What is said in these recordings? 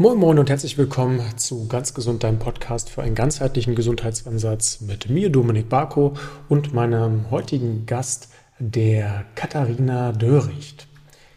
Moin Moin und herzlich willkommen zu Ganz Gesund, deinem Podcast für einen ganzheitlichen Gesundheitsansatz mit mir, Dominik Barko, und meinem heutigen Gast, der Katharina Döricht.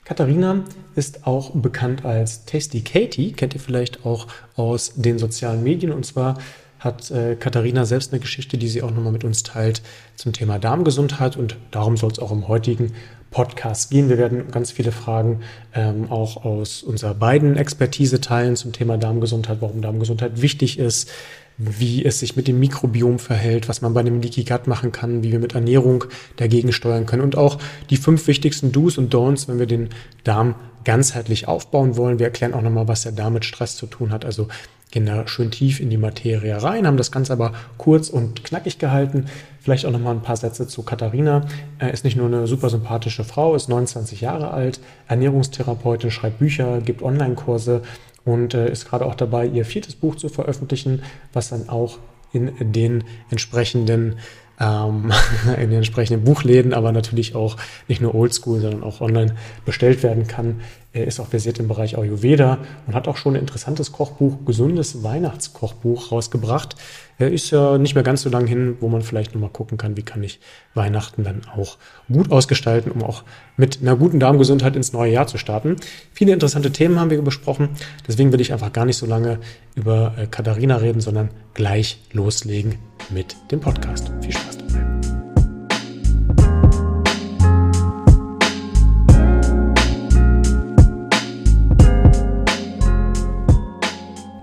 Katharina ist auch bekannt als Tasty Katie, kennt ihr vielleicht auch aus den sozialen Medien. Und zwar hat äh, Katharina selbst eine Geschichte, die sie auch nochmal mit uns teilt zum Thema Darmgesundheit. Und darum soll es auch im heutigen Podcast gehen. Wir werden ganz viele Fragen ähm, auch aus unserer beiden Expertise teilen zum Thema Darmgesundheit, warum Darmgesundheit wichtig ist, wie es sich mit dem Mikrobiom verhält, was man bei einem Leaky Gut machen kann, wie wir mit Ernährung dagegen steuern können und auch die fünf wichtigsten Do's und Don'ts, wenn wir den Darm ganzheitlich aufbauen wollen. Wir erklären auch nochmal, was der Darm mit Stress zu tun hat. Also gehen da schön tief in die Materie rein, haben das Ganze aber kurz und knackig gehalten. Vielleicht auch noch mal ein paar Sätze zu Katharina. Er ist nicht nur eine super sympathische Frau, ist 29 Jahre alt, Ernährungstherapeutin, schreibt Bücher, gibt Online-Kurse und äh, ist gerade auch dabei, ihr viertes Buch zu veröffentlichen, was dann auch in den entsprechenden ähm, in den entsprechenden Buchläden, aber natürlich auch nicht nur oldschool, sondern auch online bestellt werden kann. Er ist auch versiert im Bereich Ayurveda und hat auch schon ein interessantes Kochbuch, gesundes Weihnachtskochbuch rausgebracht. Er ist ja nicht mehr ganz so lang hin, wo man vielleicht nochmal gucken kann, wie kann ich Weihnachten dann auch gut ausgestalten, um auch mit einer guten Darmgesundheit ins neue Jahr zu starten. Viele interessante Themen haben wir besprochen. Deswegen will ich einfach gar nicht so lange über äh, Katharina reden, sondern gleich loslegen mit dem Podcast. Viel Spaß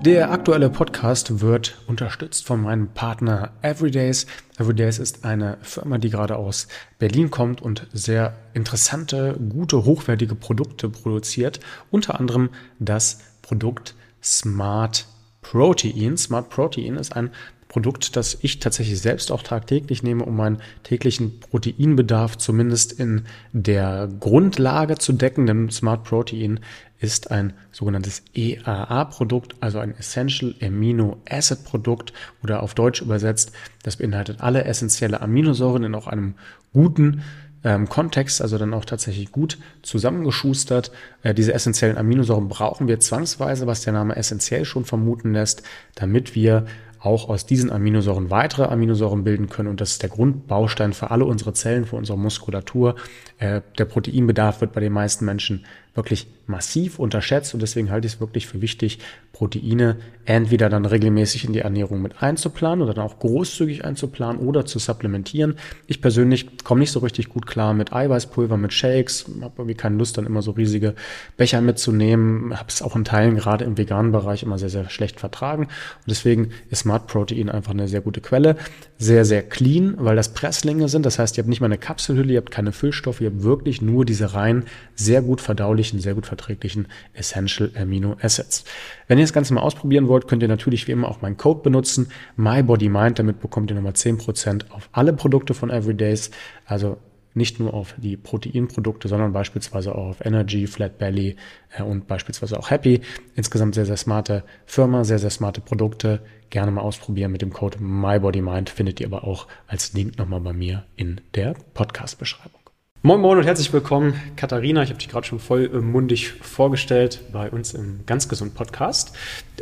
Der aktuelle Podcast wird unterstützt von meinem Partner Everydays. Everydays ist eine Firma, die gerade aus Berlin kommt und sehr interessante, gute, hochwertige Produkte produziert. Unter anderem das Produkt Smart Protein. Smart Protein ist ein Produkt, das ich tatsächlich selbst auch tagtäglich nehme, um meinen täglichen Proteinbedarf zumindest in der Grundlage zu decken. Denn Smart Protein ist ein sogenanntes EAA-Produkt, also ein Essential Amino Acid Produkt oder auf Deutsch übersetzt, das beinhaltet alle essentielle Aminosäuren in auch einem guten ähm, Kontext, also dann auch tatsächlich gut zusammengeschustert. Äh, diese essentiellen Aminosäuren brauchen wir zwangsweise, was der Name essentiell schon vermuten lässt, damit wir auch aus diesen Aminosäuren weitere Aminosäuren bilden können. Und das ist der Grundbaustein für alle unsere Zellen, für unsere Muskulatur. Äh, der Proteinbedarf wird bei den meisten Menschen wirklich massiv unterschätzt und deswegen halte ich es wirklich für wichtig, Proteine entweder dann regelmäßig in die Ernährung mit einzuplanen oder dann auch großzügig einzuplanen oder zu supplementieren. Ich persönlich komme nicht so richtig gut klar mit Eiweißpulver, mit Shakes, habe irgendwie keine Lust, dann immer so riesige Becher mitzunehmen, habe es auch in Teilen gerade im veganen Bereich immer sehr, sehr schlecht vertragen und deswegen ist Smart Protein einfach eine sehr gute Quelle. Sehr, sehr clean, weil das Presslinge sind, das heißt, ihr habt nicht mal eine Kapselhülle, ihr habt keine Füllstoffe, ihr habt wirklich nur diese rein sehr gut verdaulichen, sehr gut verträglichen Essential Amino Acids. Wenn ihr das Ganze mal ausprobieren wollt, könnt ihr natürlich wie immer auch meinen Code benutzen, MyBodyMind. Damit bekommt ihr nochmal 10% auf alle Produkte von Everydays. Also nicht nur auf die Proteinprodukte, sondern beispielsweise auch auf Energy, Flat Belly äh, und beispielsweise auch Happy. Insgesamt sehr, sehr smarte Firma, sehr, sehr smarte Produkte. Gerne mal ausprobieren mit dem Code MyBodyMind. Findet ihr aber auch als Link nochmal bei mir in der Podcast-Beschreibung. Moin Moin und herzlich willkommen, Katharina. Ich habe dich gerade schon voll mundig vorgestellt bei uns im Ganz Gesund Podcast.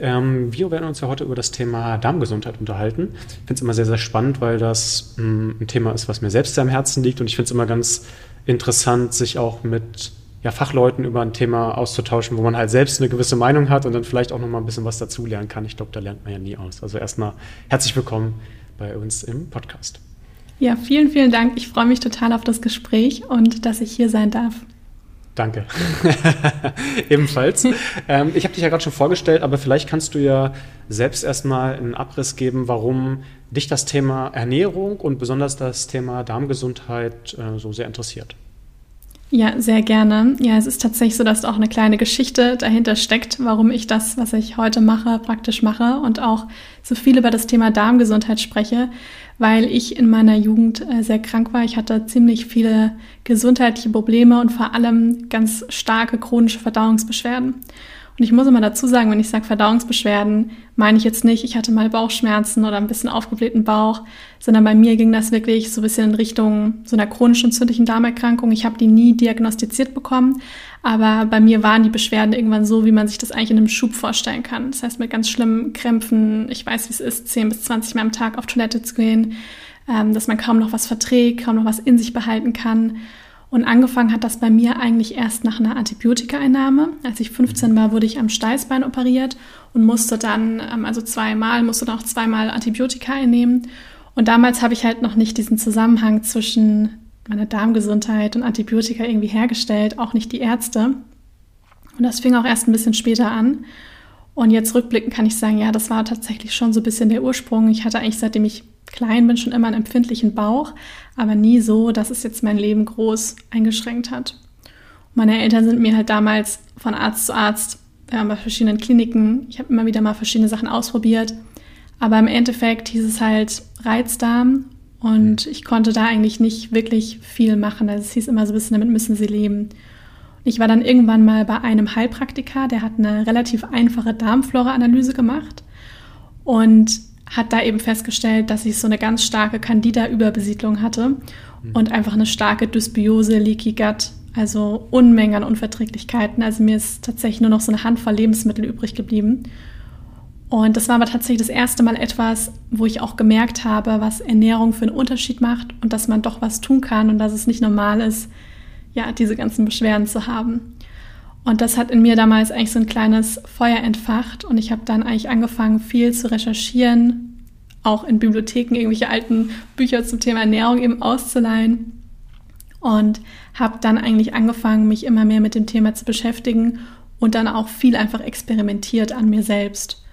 Ähm, wir werden uns ja heute über das Thema Darmgesundheit unterhalten. Ich finde es immer sehr, sehr spannend, weil das mh, mm, ein Thema ist, was mir selbst sehr am Herzen liegt und ich finde es immer ganz interessant, sich auch mit ja, Fachleuten über ein Thema auszutauschen, wo man halt selbst eine gewisse Meinung hat und dann vielleicht auch noch mal ein bisschen was dazulernen kann. Ich glaube, da lernt man ja nie aus. Also erstmal herzlich willkommen bei uns im Podcast. Ja, vielen, vielen Dank. Ich freue mich total auf das Gespräch und dass ich hier sein darf. Danke. Ebenfalls. ähm, ich habe dich ja gerade schon vorgestellt, aber vielleicht kannst du ja selbst erstmal einen Abriss geben, warum dich das Thema Ernährung und besonders das Thema Darmgesundheit äh, so sehr interessiert. Ja, sehr gerne. Ja, es ist tatsächlich so, dass auch eine kleine Geschichte dahinter steckt, warum ich das, was ich heute mache, praktisch mache und auch so viel über das Thema Darmgesundheit spreche, weil ich in meiner Jugend äh, sehr krank war. Ich hatte ziemlich viele gesundheitliche Probleme und vor allem ganz starke chronische Verdauungsbeschwerden. Und ich muss immer dazu sagen, wenn ich sage Verdauungsbeschwerden, meine ich jetzt nicht, ich hatte mal Bauchschmerzen oder ein bisschen aufgeblähten Bauch, sondern bei mir ging das wirklich so ein bisschen in Richtung so einer chronischen entzündlichen Darmerkrankung. Ich habe die nie diagnostiziert bekommen, aber bei mir waren die Beschwerden irgendwann so, wie man sich das eigentlich in einem Schub vorstellen kann. Das heißt, mit ganz schlimmen Krämpfen, ich weiß, wie es ist, 10 bis 20 Mal am Tag auf Toilette zu gehen, ähm, dass man kaum noch was verträgt, kaum noch was in sich behalten kann. Und angefangen hat das bei mir eigentlich erst nach einer Antibiotikaeinnahme. Als ich 15 war, wurde ich am Steißbein operiert und musste dann, ähm, also zweimal, musste dann auch zweimal Antibiotika einnehmen. Und damals habe ich halt noch nicht diesen Zusammenhang zwischen meiner Darmgesundheit und Antibiotika irgendwie hergestellt, auch nicht die Ärzte. Und das fing auch erst ein bisschen später an. Und jetzt rückblickend kann ich sagen, ja, das war tatsächlich schon so ein bisschen der Ursprung. Ich hatte eigentlich, seitdem ich klein bin, schon immer einen empfindlichen Bauch, aber nie so, dass es jetzt mein Leben groß eingeschränkt hat. Meine Eltern sind mir halt damals von Arzt zu Arzt äh, bei verschiedenen Kliniken. Ich habe immer wieder mal verschiedene Sachen ausprobiert. Aber im Endeffekt hieß es halt Reizdarm und ich konnte da eigentlich nicht wirklich viel machen. Also es hieß immer so ein bisschen, damit müssen sie leben. Ich war dann irgendwann mal bei einem Heilpraktiker, der hat eine relativ einfache Darmflora-Analyse gemacht. Und hat da eben festgestellt, dass ich so eine ganz starke Candida-Überbesiedlung hatte mhm. und einfach eine starke Dysbiose, Leaky Gut, also Unmengen an Unverträglichkeiten. Also mir ist tatsächlich nur noch so eine Handvoll Lebensmittel übrig geblieben. Und das war aber tatsächlich das erste Mal etwas, wo ich auch gemerkt habe, was Ernährung für einen Unterschied macht und dass man doch was tun kann und dass es nicht normal ist, ja, diese ganzen Beschwerden zu haben. Und das hat in mir damals eigentlich so ein kleines Feuer entfacht und ich habe dann eigentlich angefangen, viel zu recherchieren, auch in Bibliotheken irgendwelche alten Bücher zum Thema Ernährung eben auszuleihen und habe dann eigentlich angefangen, mich immer mehr mit dem Thema zu beschäftigen und dann auch viel einfach experimentiert an mir selbst.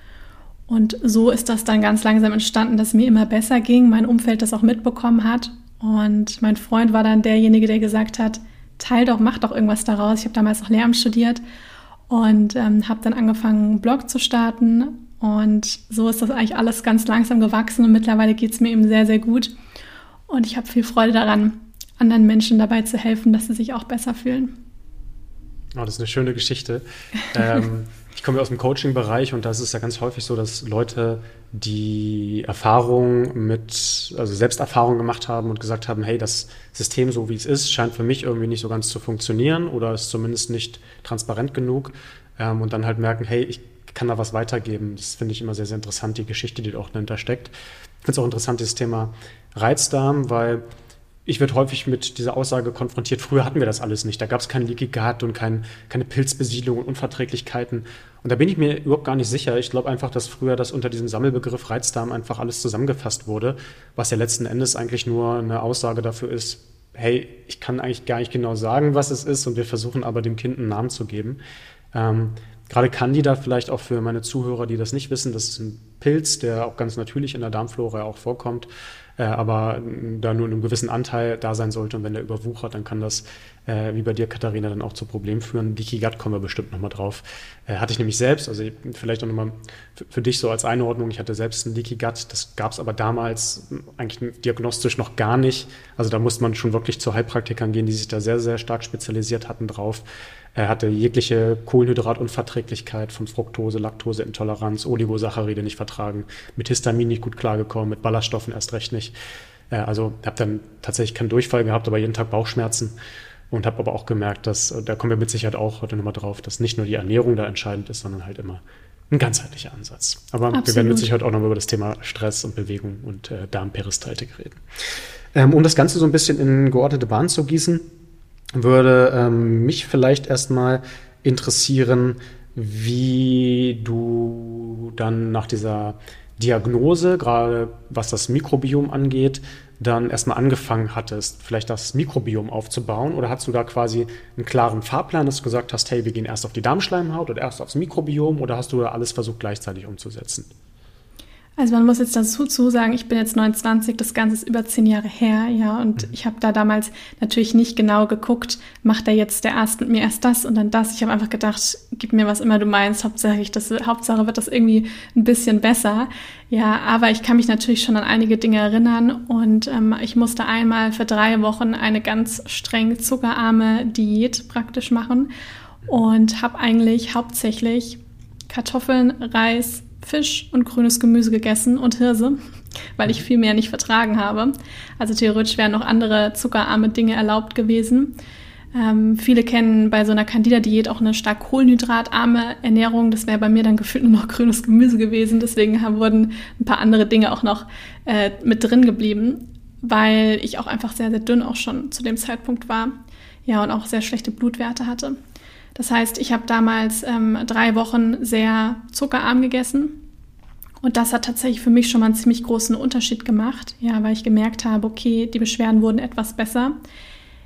Und so ist das dann ganz langsam entstanden, dass mir immer besser ging, mein Umfeld das auch mitbekommen hat. Und mein Freund war dann derjenige, der gesagt hat, teil doch, mach doch irgendwas daraus. Ich habe damals noch Lehramt studiert und ähm, habe dann angefangen, einen Blog zu starten. Und so ist das eigentlich alles ganz langsam gewachsen und mittlerweile geht es mir eben sehr, sehr gut. Und ich habe viel Freude daran, anderen Menschen dabei zu helfen, dass sie sich auch besser fühlen. Oh, das ist eine schöne Geschichte. ähm, ich komme aus dem Coaching-Bereich und da ist ja ganz häufig so, dass Leute die Erfahrung mit, also Selbsterfahrung gemacht haben und gesagt haben, hey, das System, so wie es ist, scheint für mich irgendwie nicht so ganz zu funktionieren oder ist zumindest nicht transparent genug. Ähm, und dann halt merken, hey, ich kann da was weitergeben. Das finde ich immer sehr, sehr interessant, die Geschichte, die da auch dahinter steckt. Ich finde es auch interessant, dieses Thema Reizdarm, weil ich werde häufig mit dieser Aussage konfrontiert, früher hatten wir das alles nicht. Da gab es kein Leaky Gut und kein, keine Pilzbesiedlung und Unverträglichkeiten. Und da bin ich mir überhaupt gar nicht sicher. Ich glaube einfach, dass früher das unter diesem Sammelbegriff Reizdarm einfach alles zusammengefasst wurde, was ja letzten Endes eigentlich nur eine Aussage dafür ist, hey, ich kann eigentlich gar nicht genau sagen, was es ist und wir versuchen aber dem Kind einen Namen zu geben. Ähm, Gerade Candida vielleicht auch für meine Zuhörer, die das nicht wissen, das ist ein Pilz, der auch ganz natürlich in der Darmflora auch vorkommt aber da nur in einem gewissen Anteil da sein sollte und wenn der überwuchert, dann kann das, äh, wie bei dir, Katharina, dann auch zu Problemen führen. Leaky Gut kommen wir bestimmt nochmal drauf. Äh, hatte ich nämlich selbst, also vielleicht auch nochmal für, für dich so als Einordnung, ich hatte selbst ein Leaky Gut, das gab es aber damals eigentlich diagnostisch noch gar nicht. Also da musste man schon wirklich zu Heilpraktikern gehen, die sich da sehr, sehr stark spezialisiert hatten drauf. Er hatte jegliche Kohlenhydratunverträglichkeit von Fructose, Laktoseintoleranz, Oligosaccharide nicht vertragen, mit Histamin nicht gut klargekommen, mit Ballaststoffen erst recht nicht. Äh, also habe dann tatsächlich keinen Durchfall gehabt, aber jeden Tag Bauchschmerzen und habe aber auch gemerkt, dass, äh, da kommen wir mit Sicherheit auch heute nochmal drauf, dass nicht nur die Ernährung da entscheidend ist, sondern halt immer ein ganzheitlicher Ansatz. Aber Absolut. wir werden mit Sicherheit auch nochmal über das Thema Stress und Bewegung und äh, Darmperistaltik reden. Ähm, um das Ganze so ein bisschen in geordnete Bahn zu gießen, würde ähm, mich vielleicht erstmal interessieren, wie du dann nach dieser Diagnose, gerade was das Mikrobiom angeht, dann erstmal angefangen hattest, vielleicht das Mikrobiom aufzubauen? Oder hast du da quasi einen klaren Fahrplan, dass du gesagt hast, hey, wir gehen erst auf die Darmschleimhaut oder erst aufs Mikrobiom? Oder hast du da alles versucht gleichzeitig umzusetzen? Also man muss jetzt dazu sagen, ich bin jetzt 29, das Ganze ist über zehn Jahre her, ja, und mhm. ich habe da damals natürlich nicht genau geguckt, macht er jetzt der Arzt mit mir erst das und dann das. Ich habe einfach gedacht, gib mir was immer du meinst, Hauptsache, das, Hauptsache wird das irgendwie ein bisschen besser. Ja, aber ich kann mich natürlich schon an einige Dinge erinnern und ähm, ich musste einmal für drei Wochen eine ganz streng zuckerarme Diät praktisch machen. und habe eigentlich hauptsächlich Kartoffeln, Reis, Fisch und grünes Gemüse gegessen und Hirse, weil ich viel mehr nicht vertragen habe. Also theoretisch wären noch andere zuckerarme Dinge erlaubt gewesen. Ähm, viele kennen bei so einer Candida-Diät auch eine stark kohlenhydratarme Ernährung. Das wäre bei mir dann gefühlt nur noch grünes Gemüse gewesen. Deswegen haben, wurden ein paar andere Dinge auch noch äh, mit drin geblieben, weil ich auch einfach sehr, sehr dünn auch schon zu dem Zeitpunkt war. Ja, und auch sehr schlechte Blutwerte hatte. Das heißt, ich habe damals ähm, drei Wochen sehr zuckerarm gegessen. Und das hat tatsächlich für mich schon mal einen ziemlich großen Unterschied gemacht, ja, weil ich gemerkt habe, okay, die Beschwerden wurden etwas besser.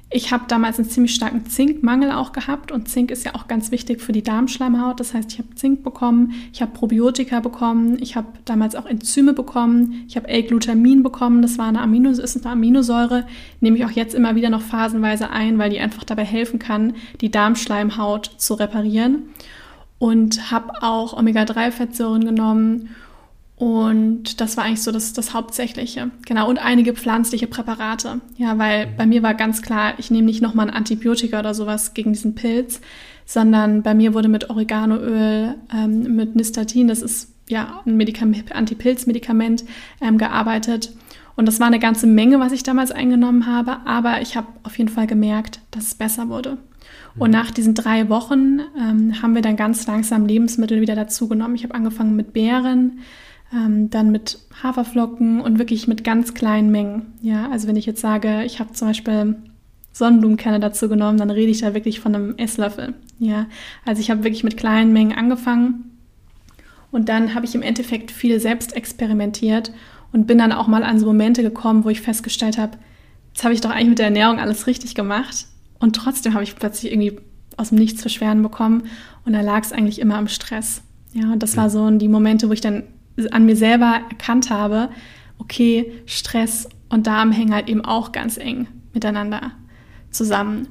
Ich habe damals einen ziemlich starken Zinkmangel auch gehabt und Zink ist ja auch ganz wichtig für die Darmschleimhaut. Das heißt, ich habe Zink bekommen, ich habe Probiotika bekommen, ich habe damals auch Enzyme bekommen, ich habe L-Glutamin bekommen, das war eine, Amino, ist eine Aminosäure, nehme ich auch jetzt immer wieder noch phasenweise ein, weil die einfach dabei helfen kann, die Darmschleimhaut zu reparieren. Und habe auch Omega-3-Fettsäuren genommen und das war eigentlich so das, das Hauptsächliche. Genau. Und einige pflanzliche Präparate. Ja, weil mhm. bei mir war ganz klar, ich nehme nicht nochmal ein Antibiotika oder sowas gegen diesen Pilz, sondern bei mir wurde mit Oreganoöl, ähm, mit Nystatin, das ist ja ein Medikament, Antipilzmedikament, ähm, gearbeitet. Und das war eine ganze Menge, was ich damals eingenommen habe, aber ich habe auf jeden Fall gemerkt, dass es besser wurde. Und mhm. nach diesen drei Wochen ähm, haben wir dann ganz langsam Lebensmittel wieder dazugenommen. Ich habe angefangen mit Beeren, ähm, dann mit Haferflocken und wirklich mit ganz kleinen Mengen. Ja, also wenn ich jetzt sage, ich habe zum Beispiel Sonnenblumenkerne dazu genommen, dann rede ich da wirklich von einem Esslöffel. Ja, also ich habe wirklich mit kleinen Mengen angefangen und dann habe ich im Endeffekt viel selbst experimentiert und bin dann auch mal an so Momente gekommen, wo ich festgestellt habe, jetzt habe ich doch eigentlich mit der Ernährung alles richtig gemacht und trotzdem habe ich plötzlich irgendwie aus dem Nichts Beschwerden bekommen und da lag es eigentlich immer am Stress. Ja, und das ja. war so die Momente, wo ich dann an mir selber erkannt habe, okay, Stress und Darm hängen halt eben auch ganz eng miteinander zusammen.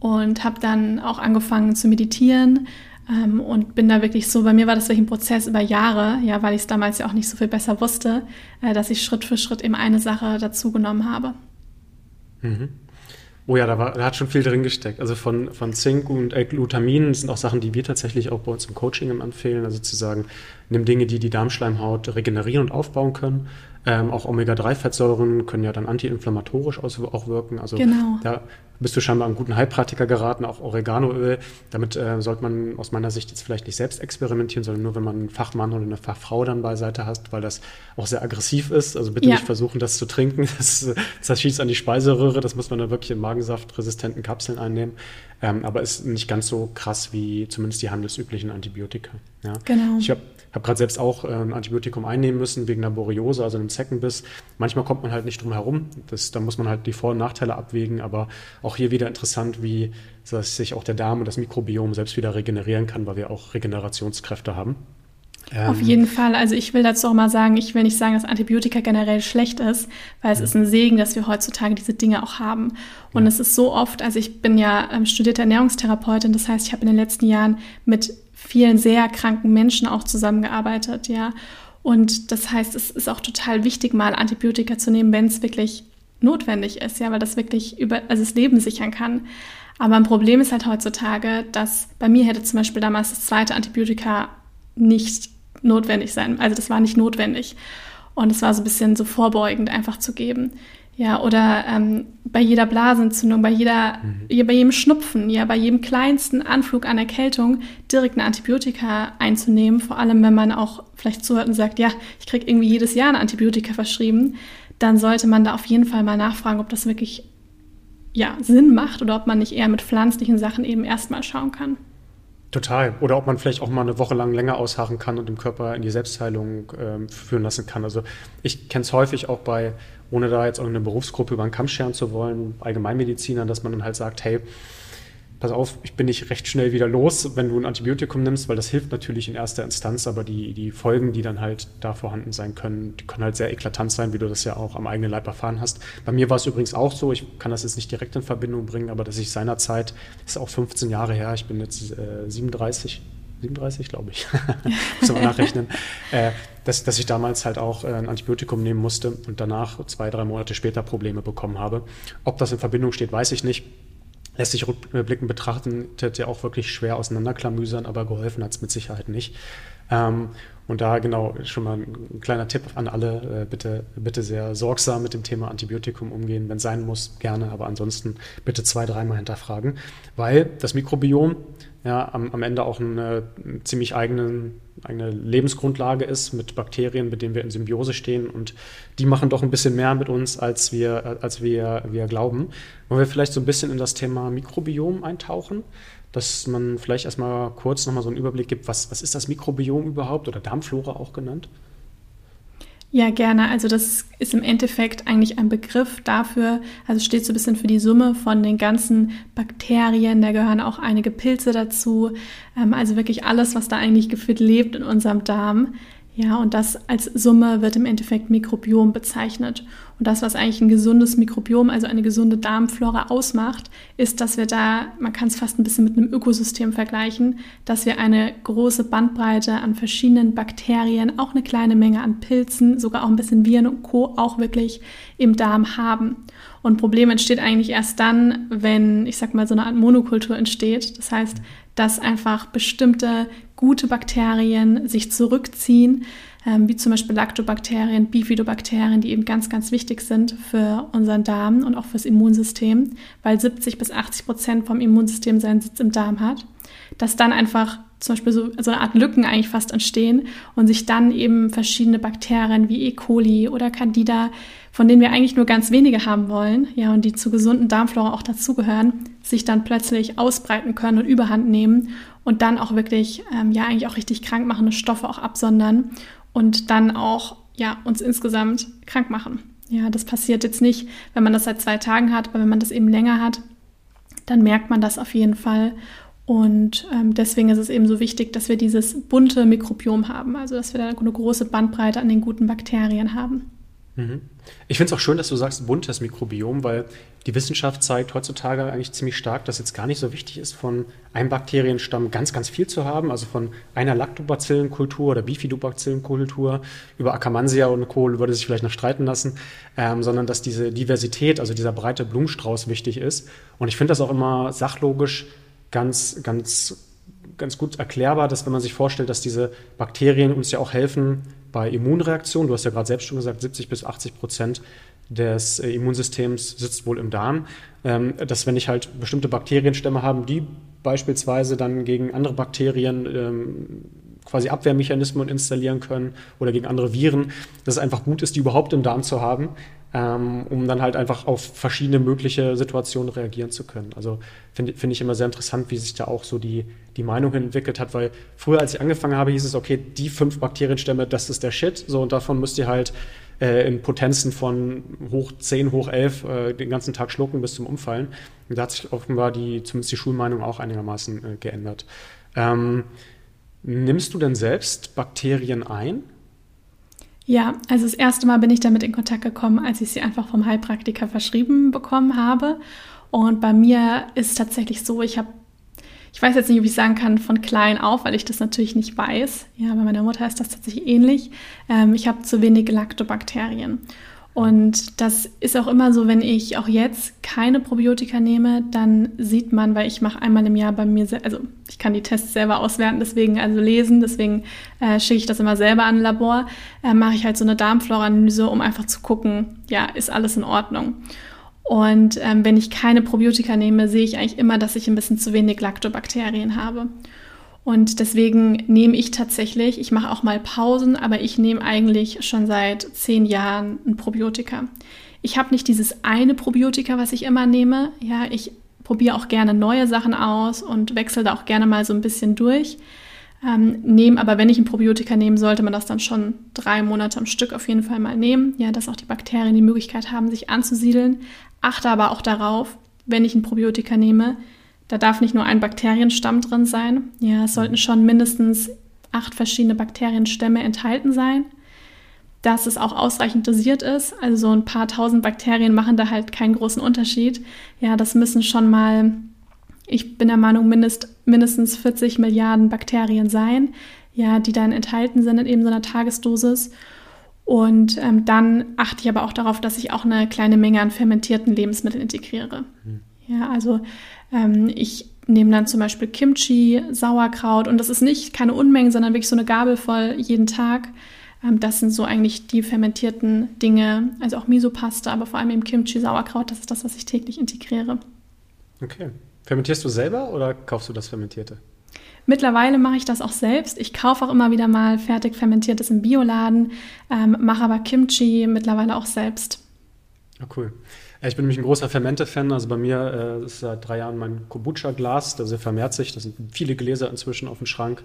Und habe dann auch angefangen zu meditieren ähm, und bin da wirklich so, bei mir war das wirklich ein Prozess über Jahre, ja, weil ich es damals ja auch nicht so viel besser wusste, äh, dass ich Schritt für Schritt eben eine Sache dazugenommen habe. Mhm. Oh ja, da, war, da hat schon viel drin gesteckt. Also von, von Zink und Glutamin sind auch Sachen, die wir tatsächlich auch bei uns im Coaching empfehlen. Also zu sagen, nimm Dinge, die die Darmschleimhaut regenerieren und aufbauen können. Ähm, auch Omega-3-Fettsäuren können ja dann antiinflammatorisch auch wirken. Also genau. da bist du scheinbar einen guten Heilpraktiker geraten, auch Oreganoöl. Damit äh, sollte man aus meiner Sicht jetzt vielleicht nicht selbst experimentieren, sondern nur, wenn man einen Fachmann oder eine Fachfrau dann beiseite hast, weil das auch sehr aggressiv ist. Also bitte ja. nicht versuchen, das zu trinken. Das, das schießt an die Speiseröhre. Das muss man dann wirklich in magensaftresistenten Kapseln einnehmen. Ähm, aber ist nicht ganz so krass wie zumindest die handelsüblichen Antibiotika. Ja? Genau. Ich habe habe gerade selbst auch ein Antibiotikum einnehmen müssen wegen einer Borreliose, also einem Zeckenbiss. Manchmal kommt man halt nicht drum herum. Das, da muss man halt die Vor- und Nachteile abwägen. Aber auch hier wieder interessant, wie dass sich auch der Darm und das Mikrobiom selbst wieder regenerieren kann, weil wir auch Regenerationskräfte haben. Auf ähm, jeden Fall. Also ich will dazu auch mal sagen, ich will nicht sagen, dass Antibiotika generell schlecht ist, weil es ja. ist ein Segen, dass wir heutzutage diese Dinge auch haben. Und ja. es ist so oft, also ich bin ja ähm, studierte Ernährungstherapeutin, das heißt, ich habe in den letzten Jahren mit vielen sehr kranken Menschen auch zusammengearbeitet, ja. Und das heißt, es ist auch total wichtig, mal Antibiotika zu nehmen, wenn es wirklich notwendig ist, ja, weil das wirklich über, also das Leben sichern kann. Aber ein Problem ist halt heutzutage, dass bei mir hätte zum Beispiel damals das zweite Antibiotika nicht notwendig sein. Also das war nicht notwendig. Und es war so ein bisschen so vorbeugend einfach zu geben. Ja, oder ähm, bei jeder Blasenentzündung, bei jeder, mhm. bei jedem Schnupfen, ja, bei jedem kleinsten Anflug an Erkältung direkt ein Antibiotika einzunehmen, vor allem wenn man auch vielleicht zuhört und sagt, ja, ich kriege irgendwie jedes Jahr ein Antibiotika verschrieben, dann sollte man da auf jeden Fall mal nachfragen, ob das wirklich ja, Sinn macht oder ob man nicht eher mit pflanzlichen Sachen eben erstmal schauen kann. Total. Oder ob man vielleicht auch mal eine Woche lang länger ausharren kann und den Körper in die Selbstheilung ähm, führen lassen kann. Also ich kenne es häufig auch bei, ohne da jetzt irgendeine Berufsgruppe über den Kamm scheren zu wollen, Allgemeinmedizinern, dass man dann halt sagt, hey, pass auf, ich bin nicht recht schnell wieder los, wenn du ein Antibiotikum nimmst, weil das hilft natürlich in erster Instanz, aber die, die Folgen, die dann halt da vorhanden sein können, die können halt sehr eklatant sein, wie du das ja auch am eigenen Leib erfahren hast. Bei mir war es übrigens auch so, ich kann das jetzt nicht direkt in Verbindung bringen, aber dass ich seinerzeit, das ist auch 15 Jahre her, ich bin jetzt äh, 37, 37, glaube ich, muss man nachrechnen, äh, dass, dass ich damals halt auch äh, ein Antibiotikum nehmen musste und danach zwei, drei Monate später Probleme bekommen habe. Ob das in Verbindung steht, weiß ich nicht. Lässt sich rückblickend betrachtet ja auch wirklich schwer auseinanderklamüsern, aber geholfen hat es mit Sicherheit nicht. Ähm, und da genau schon mal ein kleiner Tipp an alle, äh, bitte, bitte sehr sorgsam mit dem Thema Antibiotikum umgehen. Wenn sein muss, gerne, aber ansonsten bitte zwei, dreimal hinterfragen, weil das Mikrobiom ja am, am Ende auch eine, eine ziemlich eigenen, eigene Lebensgrundlage ist mit Bakterien, mit denen wir in Symbiose stehen und die machen doch ein bisschen mehr mit uns, als wir, als wir, wir glauben. Wollen wir vielleicht so ein bisschen in das Thema Mikrobiom eintauchen? dass man vielleicht erstmal kurz nochmal so einen Überblick gibt, was, was ist das Mikrobiom überhaupt oder Darmflora auch genannt? Ja, gerne. Also das ist im Endeffekt eigentlich ein Begriff dafür, also steht so ein bisschen für die Summe von den ganzen Bakterien, da gehören auch einige Pilze dazu, ähm, also wirklich alles, was da eigentlich gefühlt lebt in unserem Darm. Ja, und das als Summe wird im Endeffekt Mikrobiom bezeichnet. Und das, was eigentlich ein gesundes Mikrobiom, also eine gesunde Darmflora ausmacht, ist, dass wir da, man kann es fast ein bisschen mit einem Ökosystem vergleichen, dass wir eine große Bandbreite an verschiedenen Bakterien, auch eine kleine Menge an Pilzen, sogar auch ein bisschen Viren und Co. auch wirklich im Darm haben. Und Problem entsteht eigentlich erst dann, wenn, ich sag mal, so eine Art Monokultur entsteht. Das heißt, dass einfach bestimmte gute Bakterien sich zurückziehen, wie zum Beispiel Lactobakterien, Bifidobakterien, die eben ganz, ganz wichtig sind für unseren Darm und auch fürs Immunsystem, weil 70 bis 80 Prozent vom Immunsystem seinen Sitz im Darm hat, dass dann einfach zum Beispiel so, so eine Art Lücken eigentlich fast entstehen und sich dann eben verschiedene Bakterien wie E. coli oder Candida, von denen wir eigentlich nur ganz wenige haben wollen, ja, und die zur gesunden Darmflora auch dazugehören, sich dann plötzlich ausbreiten können und überhand nehmen und dann auch wirklich, ähm, ja, eigentlich auch richtig krankmachende Stoffe auch absondern und dann auch, ja, uns insgesamt krank machen. Ja, das passiert jetzt nicht, wenn man das seit zwei Tagen hat, aber wenn man das eben länger hat, dann merkt man das auf jeden Fall. Und ähm, deswegen ist es eben so wichtig, dass wir dieses bunte Mikrobiom haben, also dass wir da eine große Bandbreite an den guten Bakterien haben. Mhm. Ich finde es auch schön, dass du sagst buntes Mikrobiom, weil die Wissenschaft zeigt heutzutage eigentlich ziemlich stark, dass jetzt gar nicht so wichtig ist, von einem Bakterienstamm ganz, ganz viel zu haben, also von einer Lactobacillenkultur oder Bifidobacillenkultur über Akkermansia und Co. würde sich vielleicht noch streiten lassen, ähm, sondern dass diese Diversität, also dieser breite Blumenstrauß wichtig ist. Und ich finde das auch immer sachlogisch ganz, ganz, ganz gut erklärbar, dass wenn man sich vorstellt, dass diese Bakterien uns ja auch helfen bei Immunreaktionen, du hast ja gerade selbst schon gesagt, 70 bis 80 Prozent des äh, Immunsystems sitzt wohl im Darm, ähm, dass wenn ich halt bestimmte Bakterienstämme habe, die beispielsweise dann gegen andere Bakterien ähm, quasi Abwehrmechanismen installieren können oder gegen andere Viren, dass es einfach gut ist, die überhaupt im Darm zu haben, ähm, um dann halt einfach auf verschiedene mögliche Situationen reagieren zu können. Also finde find ich immer sehr interessant, wie sich da auch so die, die Meinung entwickelt hat, weil früher, als ich angefangen habe, hieß es, okay, die fünf Bakterienstämme, das ist der Shit, so und davon müsst ihr halt äh, in Potenzen von hoch 10, hoch 11 äh, den ganzen Tag schlucken bis zum Umfallen. Und da hat sich offenbar die, zumindest die Schulmeinung auch einigermaßen äh, geändert. Ähm, nimmst du denn selbst Bakterien ein? Ja, also das erste Mal bin ich damit in Kontakt gekommen, als ich sie einfach vom Heilpraktiker verschrieben bekommen habe. Und bei mir ist es tatsächlich so, ich habe, ich weiß jetzt nicht, ob ich sagen kann, von klein auf, weil ich das natürlich nicht weiß. Ja, bei meiner Mutter ist das tatsächlich ähnlich. Ähm, ich habe zu wenig Lactobakterien. Und das ist auch immer so, wenn ich auch jetzt keine Probiotika nehme, dann sieht man, weil ich mache einmal im Jahr bei mir, also ich kann die Tests selber auswerten, deswegen also lesen, deswegen äh, schicke ich das immer selber an ein Labor, äh, mache ich halt so eine Darmflora-Analyse, um einfach zu gucken, ja, ist alles in Ordnung. Und ähm, wenn ich keine Probiotika nehme, sehe ich eigentlich immer, dass ich ein bisschen zu wenig Lactobakterien habe. Und deswegen nehme ich tatsächlich, ich mache auch mal Pausen, aber ich nehme eigentlich schon seit zehn Jahren ein Probiotika. Ich habe nicht dieses eine Probiotika, was ich immer nehme. Ja, ich probiere auch gerne neue Sachen aus und wechsle da auch gerne mal so ein bisschen durch. Ähm, nehme aber, wenn ich ein Probiotika nehmen, sollte man das dann schon drei Monate am Stück auf jeden Fall mal nehmen. Ja, dass auch die Bakterien die Möglichkeit haben, sich anzusiedeln. Achte aber auch darauf, wenn ich ein Probiotika nehme, da darf nicht nur ein Bakterienstamm drin sein. Ja, es sollten schon mindestens acht verschiedene Bakterienstämme enthalten sein. Dass es auch ausreichend dosiert ist. Also so ein paar tausend Bakterien machen da halt keinen großen Unterschied. Ja, das müssen schon mal, ich bin der Meinung, mindest, mindestens 40 Milliarden Bakterien sein, ja, die dann enthalten sind in eben so einer Tagesdosis. Und ähm, dann achte ich aber auch darauf, dass ich auch eine kleine Menge an fermentierten Lebensmitteln integriere. Mhm. Ja, also ähm, ich nehme dann zum Beispiel Kimchi, Sauerkraut und das ist nicht keine Unmengen, sondern wirklich so eine Gabel voll jeden Tag. Ähm, das sind so eigentlich die fermentierten Dinge, also auch Miso-Pasta, aber vor allem eben Kimchi, Sauerkraut, das ist das, was ich täglich integriere. Okay. Fermentierst du selber oder kaufst du das Fermentierte? Mittlerweile mache ich das auch selbst. Ich kaufe auch immer wieder mal fertig fermentiertes im Bioladen, ähm, mache aber Kimchi mittlerweile auch selbst. Ah, cool. Ich bin nämlich ein großer Fermente-Fan. Also bei mir äh, ist seit drei Jahren mein Kombucha-Glas, der vermehrt sich. Da sind viele Gläser inzwischen auf dem Schrank.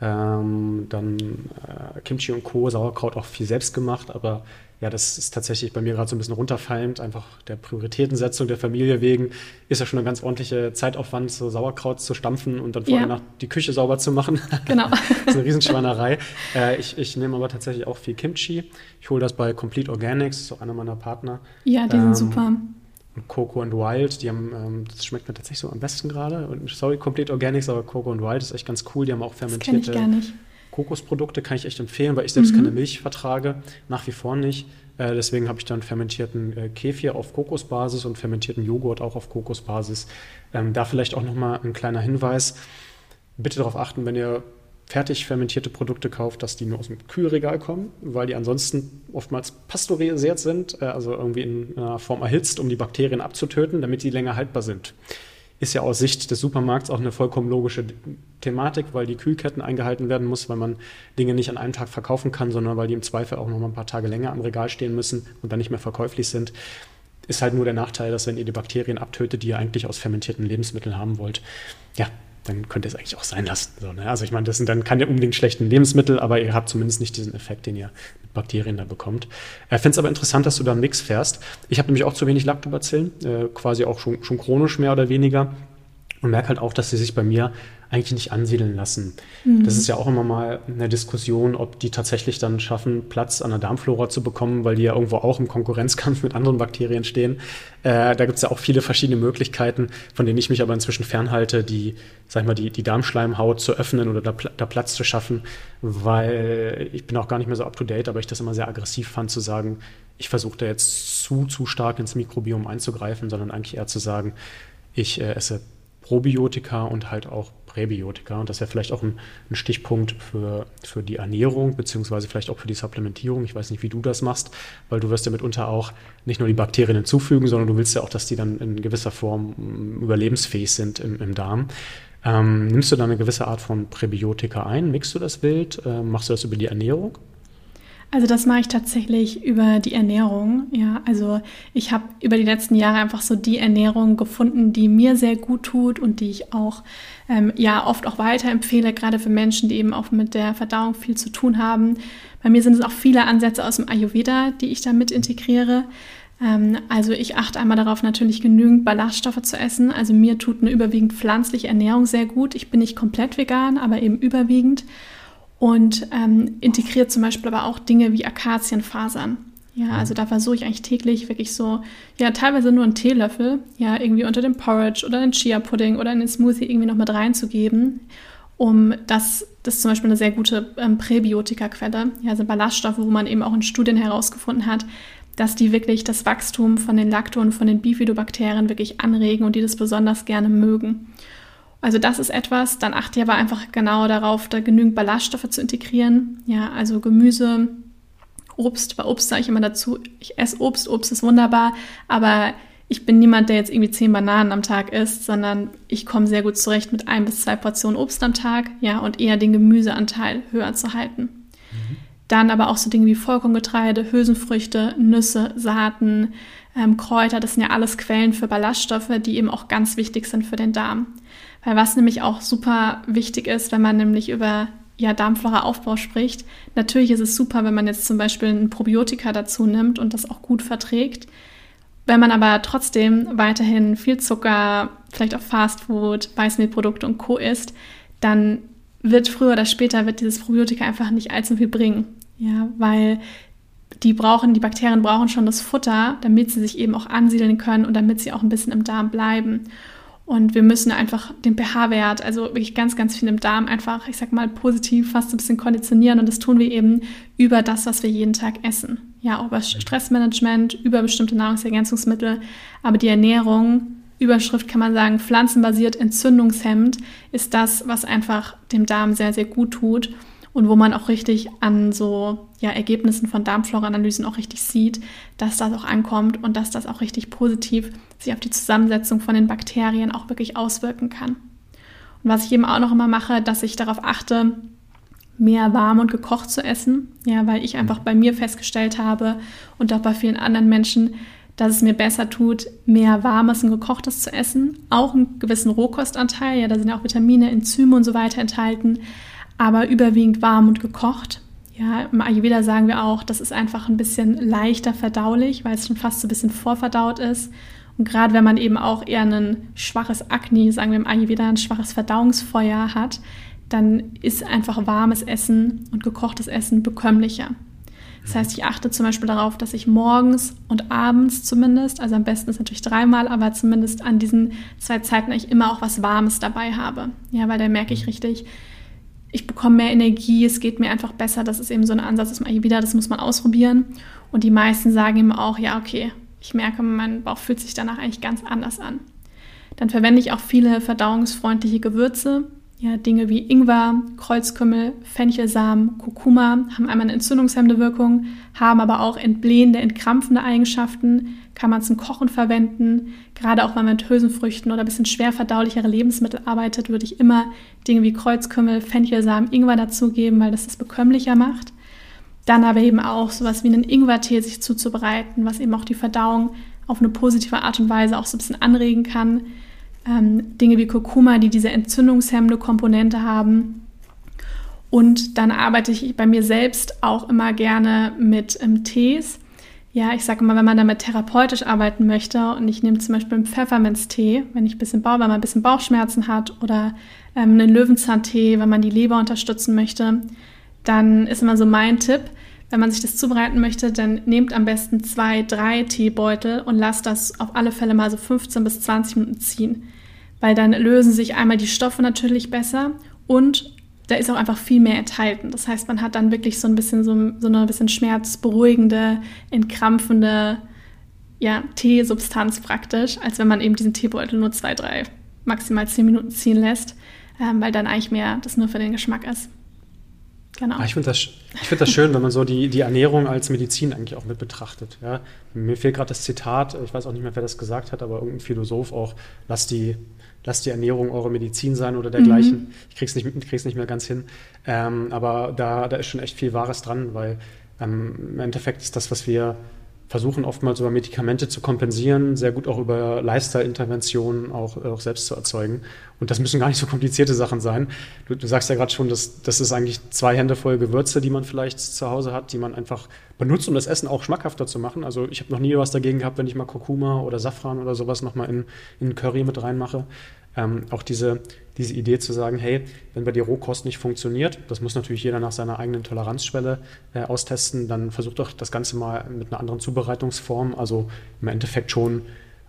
Ähm, dann äh, Kimchi und Co., Sauerkraut auch viel selbst gemacht, aber ja, das ist tatsächlich bei mir gerade so ein bisschen runterfallend, einfach der Prioritätensetzung der Familie wegen. Ist ja schon ein ganz ordentlicher Zeitaufwand, so Sauerkraut zu stampfen und dann vorher ja. noch die Küche sauber zu machen. Genau. das ist eine Riesenschweinerei. äh, ich, ich nehme aber tatsächlich auch viel Kimchi. Ich hole das bei Complete Organics, so einer meiner Partner. Ja, die ähm, sind super. Und Coco and Wild, die haben, ähm, das schmeckt mir tatsächlich so am besten gerade. Und sorry, Complete Organics, aber Coco and Wild ist echt ganz cool. Die haben auch fermentierte. Kokosprodukte, kann ich echt empfehlen, weil ich selbst mhm. keine Milch vertrage, nach wie vor nicht. Äh, deswegen habe ich dann fermentierten äh, Kefir auf Kokosbasis und fermentierten Joghurt auch auf Kokosbasis. Ähm, da vielleicht auch nochmal ein kleiner Hinweis. Bitte darauf achten, wenn ihr fertig fermentierte Produkte kauft, dass die nur aus dem Kühlregal kommen, weil die ansonsten oftmals pasteurisiert sind, äh, also irgendwie in einer Form erhitzt, um die Bakterien abzutöten, damit die länger haltbar sind. Ist ja aus Sicht des Supermarkts auch eine vollkommen logische Thematik, weil die Kühlketten eingehalten werden muss, weil man Dinge nicht an einem Tag verkaufen kann, sondern weil die im Zweifel auch noch mal ein paar Tage länger am Regal stehen müssen und dann nicht mehr verkäuflich sind. Ist halt nur der Nachteil, dass wenn ihr die Bakterien abtötet, die ihr eigentlich aus fermentierten Lebensmitteln haben wollt, ja, dann könnt ihr es eigentlich auch sein lassen. So, ne? Also ich meine, das sind dann keine unbedingt schlechten Lebensmittel, aber ihr habt zumindest nicht diesen Effekt, den ihr mit Bakterien da bekommt. Ich finde es aber interessant, dass du da einen Mix fährst. Ich habe nämlich auch zu wenig Lactobacillen, äh, quasi auch schon, schon chronisch mehr oder weniger und merke halt auch, dass sie sich bei mir eigentlich nicht ansiedeln lassen. Mhm. Das ist ja auch immer mal eine Diskussion, ob die tatsächlich dann schaffen, Platz an der Darmflora zu bekommen, weil die ja irgendwo auch im Konkurrenzkampf mit anderen Bakterien stehen. Äh, da gibt es ja auch viele verschiedene Möglichkeiten, von denen ich mich aber inzwischen fernhalte, die, sag ich mal, die, die Darmschleimhaut zu öffnen oder da, da Platz zu schaffen, weil ich bin auch gar nicht mehr so up to date, aber ich das immer sehr aggressiv fand zu sagen, ich versuche da jetzt zu, zu stark ins Mikrobiom einzugreifen, sondern eigentlich eher zu sagen, ich äh, esse Probiotika und halt auch Präbiotika. Und das wäre vielleicht auch ein, ein, Stichpunkt für, für die Ernährung, beziehungsweise vielleicht auch für die Supplementierung. Ich weiß nicht, wie du das machst, weil du wirst ja mitunter auch nicht nur die Bakterien hinzufügen, sondern du willst ja auch, dass die dann in gewisser Form mm, überlebensfähig sind im, im Darm. Ähm, nimmst du da eine gewisse Art von Präbiotika ein? Mixt du das wild? Ähm, machst du das über die Ernährung? Also das mache ich tatsächlich über die Ernährung. Ja, also ich habe über die letzten Jahre einfach so die Ernährung gefunden, die mir sehr gut tut und die ich auch ähm, ja oft auch weiterempfehle, gerade für Menschen, die eben auch mit der Verdauung viel zu tun haben. Bei mir sind es auch viele Ansätze aus dem Ayurveda, die ich da mit integriere. Ähm, also ich achte einmal darauf, natürlich genügend Ballaststoffe zu essen. Also mir tut eine überwiegend pflanzliche Ernährung sehr gut. Ich bin nicht komplett vegan, aber eben überwiegend und ähm, integriert zum Beispiel aber auch Dinge wie Akazienfasern. Ja, also da versuche ich eigentlich täglich wirklich so, ja, teilweise nur einen Teelöffel, ja, irgendwie unter dem Porridge oder den Chia-Pudding oder in den Smoothie irgendwie noch mit reinzugeben, um das, das ist zum Beispiel eine sehr gute ähm, Präbiotika-Quelle, ja, also Ballaststoffe, wo man eben auch in Studien herausgefunden hat, dass die wirklich das Wachstum von den Lacto- und von den Bifidobakterien wirklich anregen und die das besonders gerne mögen. Also das ist etwas, dann achte ich aber einfach genau darauf, da genügend Ballaststoffe zu integrieren. Ja, also Gemüse, Obst. Bei Obst sage ich immer dazu, ich esse Obst, Obst ist wunderbar, aber ich bin niemand, der jetzt irgendwie zehn Bananen am Tag isst, sondern ich komme sehr gut zurecht mit ein bis zwei Portionen Obst am Tag, ja, und eher den Gemüseanteil höher zu halten. Mhm. Dann aber auch so Dinge wie Vollkorngetreide, Hülsenfrüchte, Nüsse, Saaten, ähm, Kräuter, das sind ja alles Quellen für Ballaststoffe, die eben auch ganz wichtig sind für den Darm. Weil was nämlich auch super wichtig ist, wenn man nämlich über ja, Darmflora-Aufbau spricht, natürlich ist es super, wenn man jetzt zum Beispiel ein Probiotika dazu nimmt und das auch gut verträgt. Wenn man aber trotzdem weiterhin viel Zucker, vielleicht auch Fastfood, Weißmehlprodukte und Co. isst, dann wird früher oder später wird dieses Probiotika einfach nicht allzu viel bringen. Ja, weil die brauchen, die Bakterien brauchen schon das Futter, damit sie sich eben auch ansiedeln können und damit sie auch ein bisschen im Darm bleiben. Und wir müssen einfach den pH-Wert, also wirklich ganz, ganz viel im Darm einfach, ich sag mal, positiv fast ein bisschen konditionieren. Und das tun wir eben über das, was wir jeden Tag essen. Ja, über Stressmanagement, über bestimmte Nahrungsergänzungsmittel. Aber die Ernährung Überschrift kann man sagen, pflanzenbasiert entzündungshemmend ist das, was einfach dem Darm sehr, sehr gut tut und wo man auch richtig an so ja, Ergebnissen von Darmflora-Analysen auch richtig sieht, dass das auch ankommt und dass das auch richtig positiv sich auf die Zusammensetzung von den Bakterien auch wirklich auswirken kann. Und was ich eben auch noch immer mache, dass ich darauf achte, mehr warm und gekocht zu essen, ja, weil ich einfach bei mir festgestellt habe und auch bei vielen anderen Menschen, dass es mir besser tut, mehr warmes und gekochtes zu essen, auch einen gewissen Rohkostanteil, ja, da sind ja auch Vitamine, Enzyme und so weiter enthalten, aber überwiegend warm und gekocht. Ja, im Ayurveda sagen wir auch, das ist einfach ein bisschen leichter verdaulich, weil es schon fast so ein bisschen vorverdaut ist. Und gerade wenn man eben auch eher ein schwaches Akne, sagen wir im Ayurveda, ein schwaches Verdauungsfeuer hat, dann ist einfach warmes Essen und gekochtes Essen bekömmlicher. Das heißt, ich achte zum Beispiel darauf, dass ich morgens und abends zumindest, also am besten ist natürlich dreimal, aber zumindest an diesen zwei Zeiten ich immer auch was Warmes dabei habe. Ja, weil da merke ich richtig, ich bekomme mehr Energie, es geht mir einfach besser. Das ist eben so ein Ansatz das mache ich wieder, das muss man ausprobieren. Und die meisten sagen eben auch, ja, okay, ich merke, mein Bauch fühlt sich danach eigentlich ganz anders an. Dann verwende ich auch viele verdauungsfreundliche Gewürze. Ja, Dinge wie Ingwer, Kreuzkümmel, Fenchelsamen, Kurkuma haben einmal eine entzündungshemmende Wirkung, haben aber auch entblähende, entkrampfende Eigenschaften, kann man zum Kochen verwenden. Gerade auch wenn man mit Hülsenfrüchten oder ein bisschen schwer verdaulichere Lebensmittel arbeitet, würde ich immer Dinge wie Kreuzkümmel, Fenchelsamen, Ingwer dazugeben, weil das das bekömmlicher macht. Dann aber eben auch sowas wie einen Ingwertee sich zuzubereiten, was eben auch die Verdauung auf eine positive Art und Weise auch so ein bisschen anregen kann ähm, Dinge wie Kurkuma, die diese entzündungshemmende Komponente haben. Und dann arbeite ich bei mir selbst auch immer gerne mit ähm, Tees. Ja, ich sage immer, wenn man damit therapeutisch arbeiten möchte und ich nehme zum Beispiel einen Pfefferminztee, wenn ich ein bisschen Bauch, wenn man ein bisschen Bauchschmerzen hat oder ähm, einen Löwenzahntee, wenn man die Leber unterstützen möchte, dann ist immer so mein Tipp, wenn man sich das zubereiten möchte, dann nehmt am besten zwei, drei Teebeutel und lasst das auf alle Fälle mal so 15 bis 20 Minuten ziehen. Weil dann lösen sich einmal die Stoffe natürlich besser und da ist auch einfach viel mehr enthalten. Das heißt, man hat dann wirklich so ein bisschen so, so eine bisschen schmerzberuhigende, entkrampfende ja, Teesubstanz praktisch, als wenn man eben diesen Teebeutel nur zwei, drei, maximal zehn Minuten ziehen lässt, ähm, weil dann eigentlich mehr das nur für den Geschmack ist. Genau. Ich finde das, find das schön, wenn man so die, die Ernährung als Medizin eigentlich auch mit betrachtet. Ja? Mir fehlt gerade das Zitat, ich weiß auch nicht mehr, wer das gesagt hat, aber irgendein Philosoph auch, lass die lasst die Ernährung eure Medizin sein oder dergleichen. Mhm. Ich krieg's nicht, krieg's nicht mehr ganz hin. Ähm, aber da, da ist schon echt viel Wahres dran, weil ähm, im Endeffekt ist das, was wir versuchen, oftmals über Medikamente zu kompensieren, sehr gut auch über Leisterinterventionen auch, auch selbst zu erzeugen. Und das müssen gar nicht so komplizierte Sachen sein. Du, du sagst ja gerade schon, dass das ist eigentlich zwei Hände voll Gewürze, die man vielleicht zu Hause hat, die man einfach benutzt, um das Essen auch schmackhafter zu machen. Also ich habe noch nie was dagegen gehabt, wenn ich mal Kurkuma oder Safran oder sowas nochmal in, in Curry mit reinmache. Ähm, auch diese, diese Idee zu sagen, hey, wenn bei dir Rohkost nicht funktioniert, das muss natürlich jeder nach seiner eigenen Toleranzschwelle äh, austesten, dann versucht doch das Ganze mal mit einer anderen Zubereitungsform, also im Endeffekt schon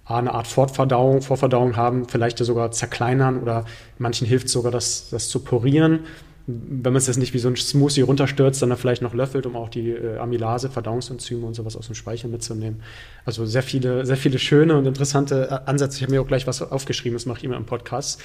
eine Art Fortverdauung, Vorverdauung haben, vielleicht sogar zerkleinern oder manchen hilft sogar, das, das zu purieren wenn man es jetzt nicht wie so ein Smoothie runterstürzt, sondern vielleicht noch löffelt, um auch die äh, Amylase, Verdauungsenzyme und sowas aus dem Speichel mitzunehmen. Also sehr viele, sehr viele schöne und interessante äh, Ansätze. Ich habe mir auch gleich was aufgeschrieben, das mache ich immer im Podcast.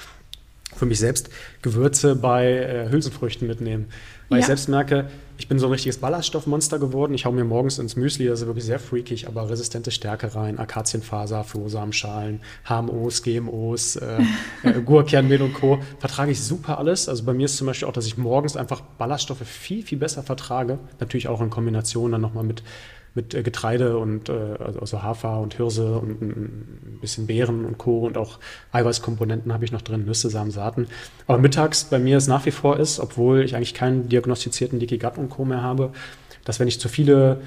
Für mich selbst Gewürze bei äh, Hülsenfrüchten mitnehmen. Weil ja. ich selbst merke, ich bin so ein richtiges Ballaststoffmonster geworden. Ich hau mir morgens ins Müsli, das ist wirklich sehr freakig, aber resistente Stärke rein, Akazienfaser, Flohsamenschalen, HMOs, GMOs, äh, äh, Gurkernmehl und Co. Vertrage ich super alles. Also bei mir ist zum Beispiel auch, dass ich morgens einfach Ballaststoffe viel, viel besser vertrage. Natürlich auch in Kombination dann nochmal mit mit äh, Getreide und äh, also, also Hafer und Hirse und ein bisschen Beeren und Co. und auch Eiweißkomponenten habe ich noch drin, Nüsse, Samen, Saaten. Aber mittags bei mir es nach wie vor ist, obwohl ich eigentlich keinen diagnostizierten Leaky Gut und Co. mehr habe, dass wenn ich zu viele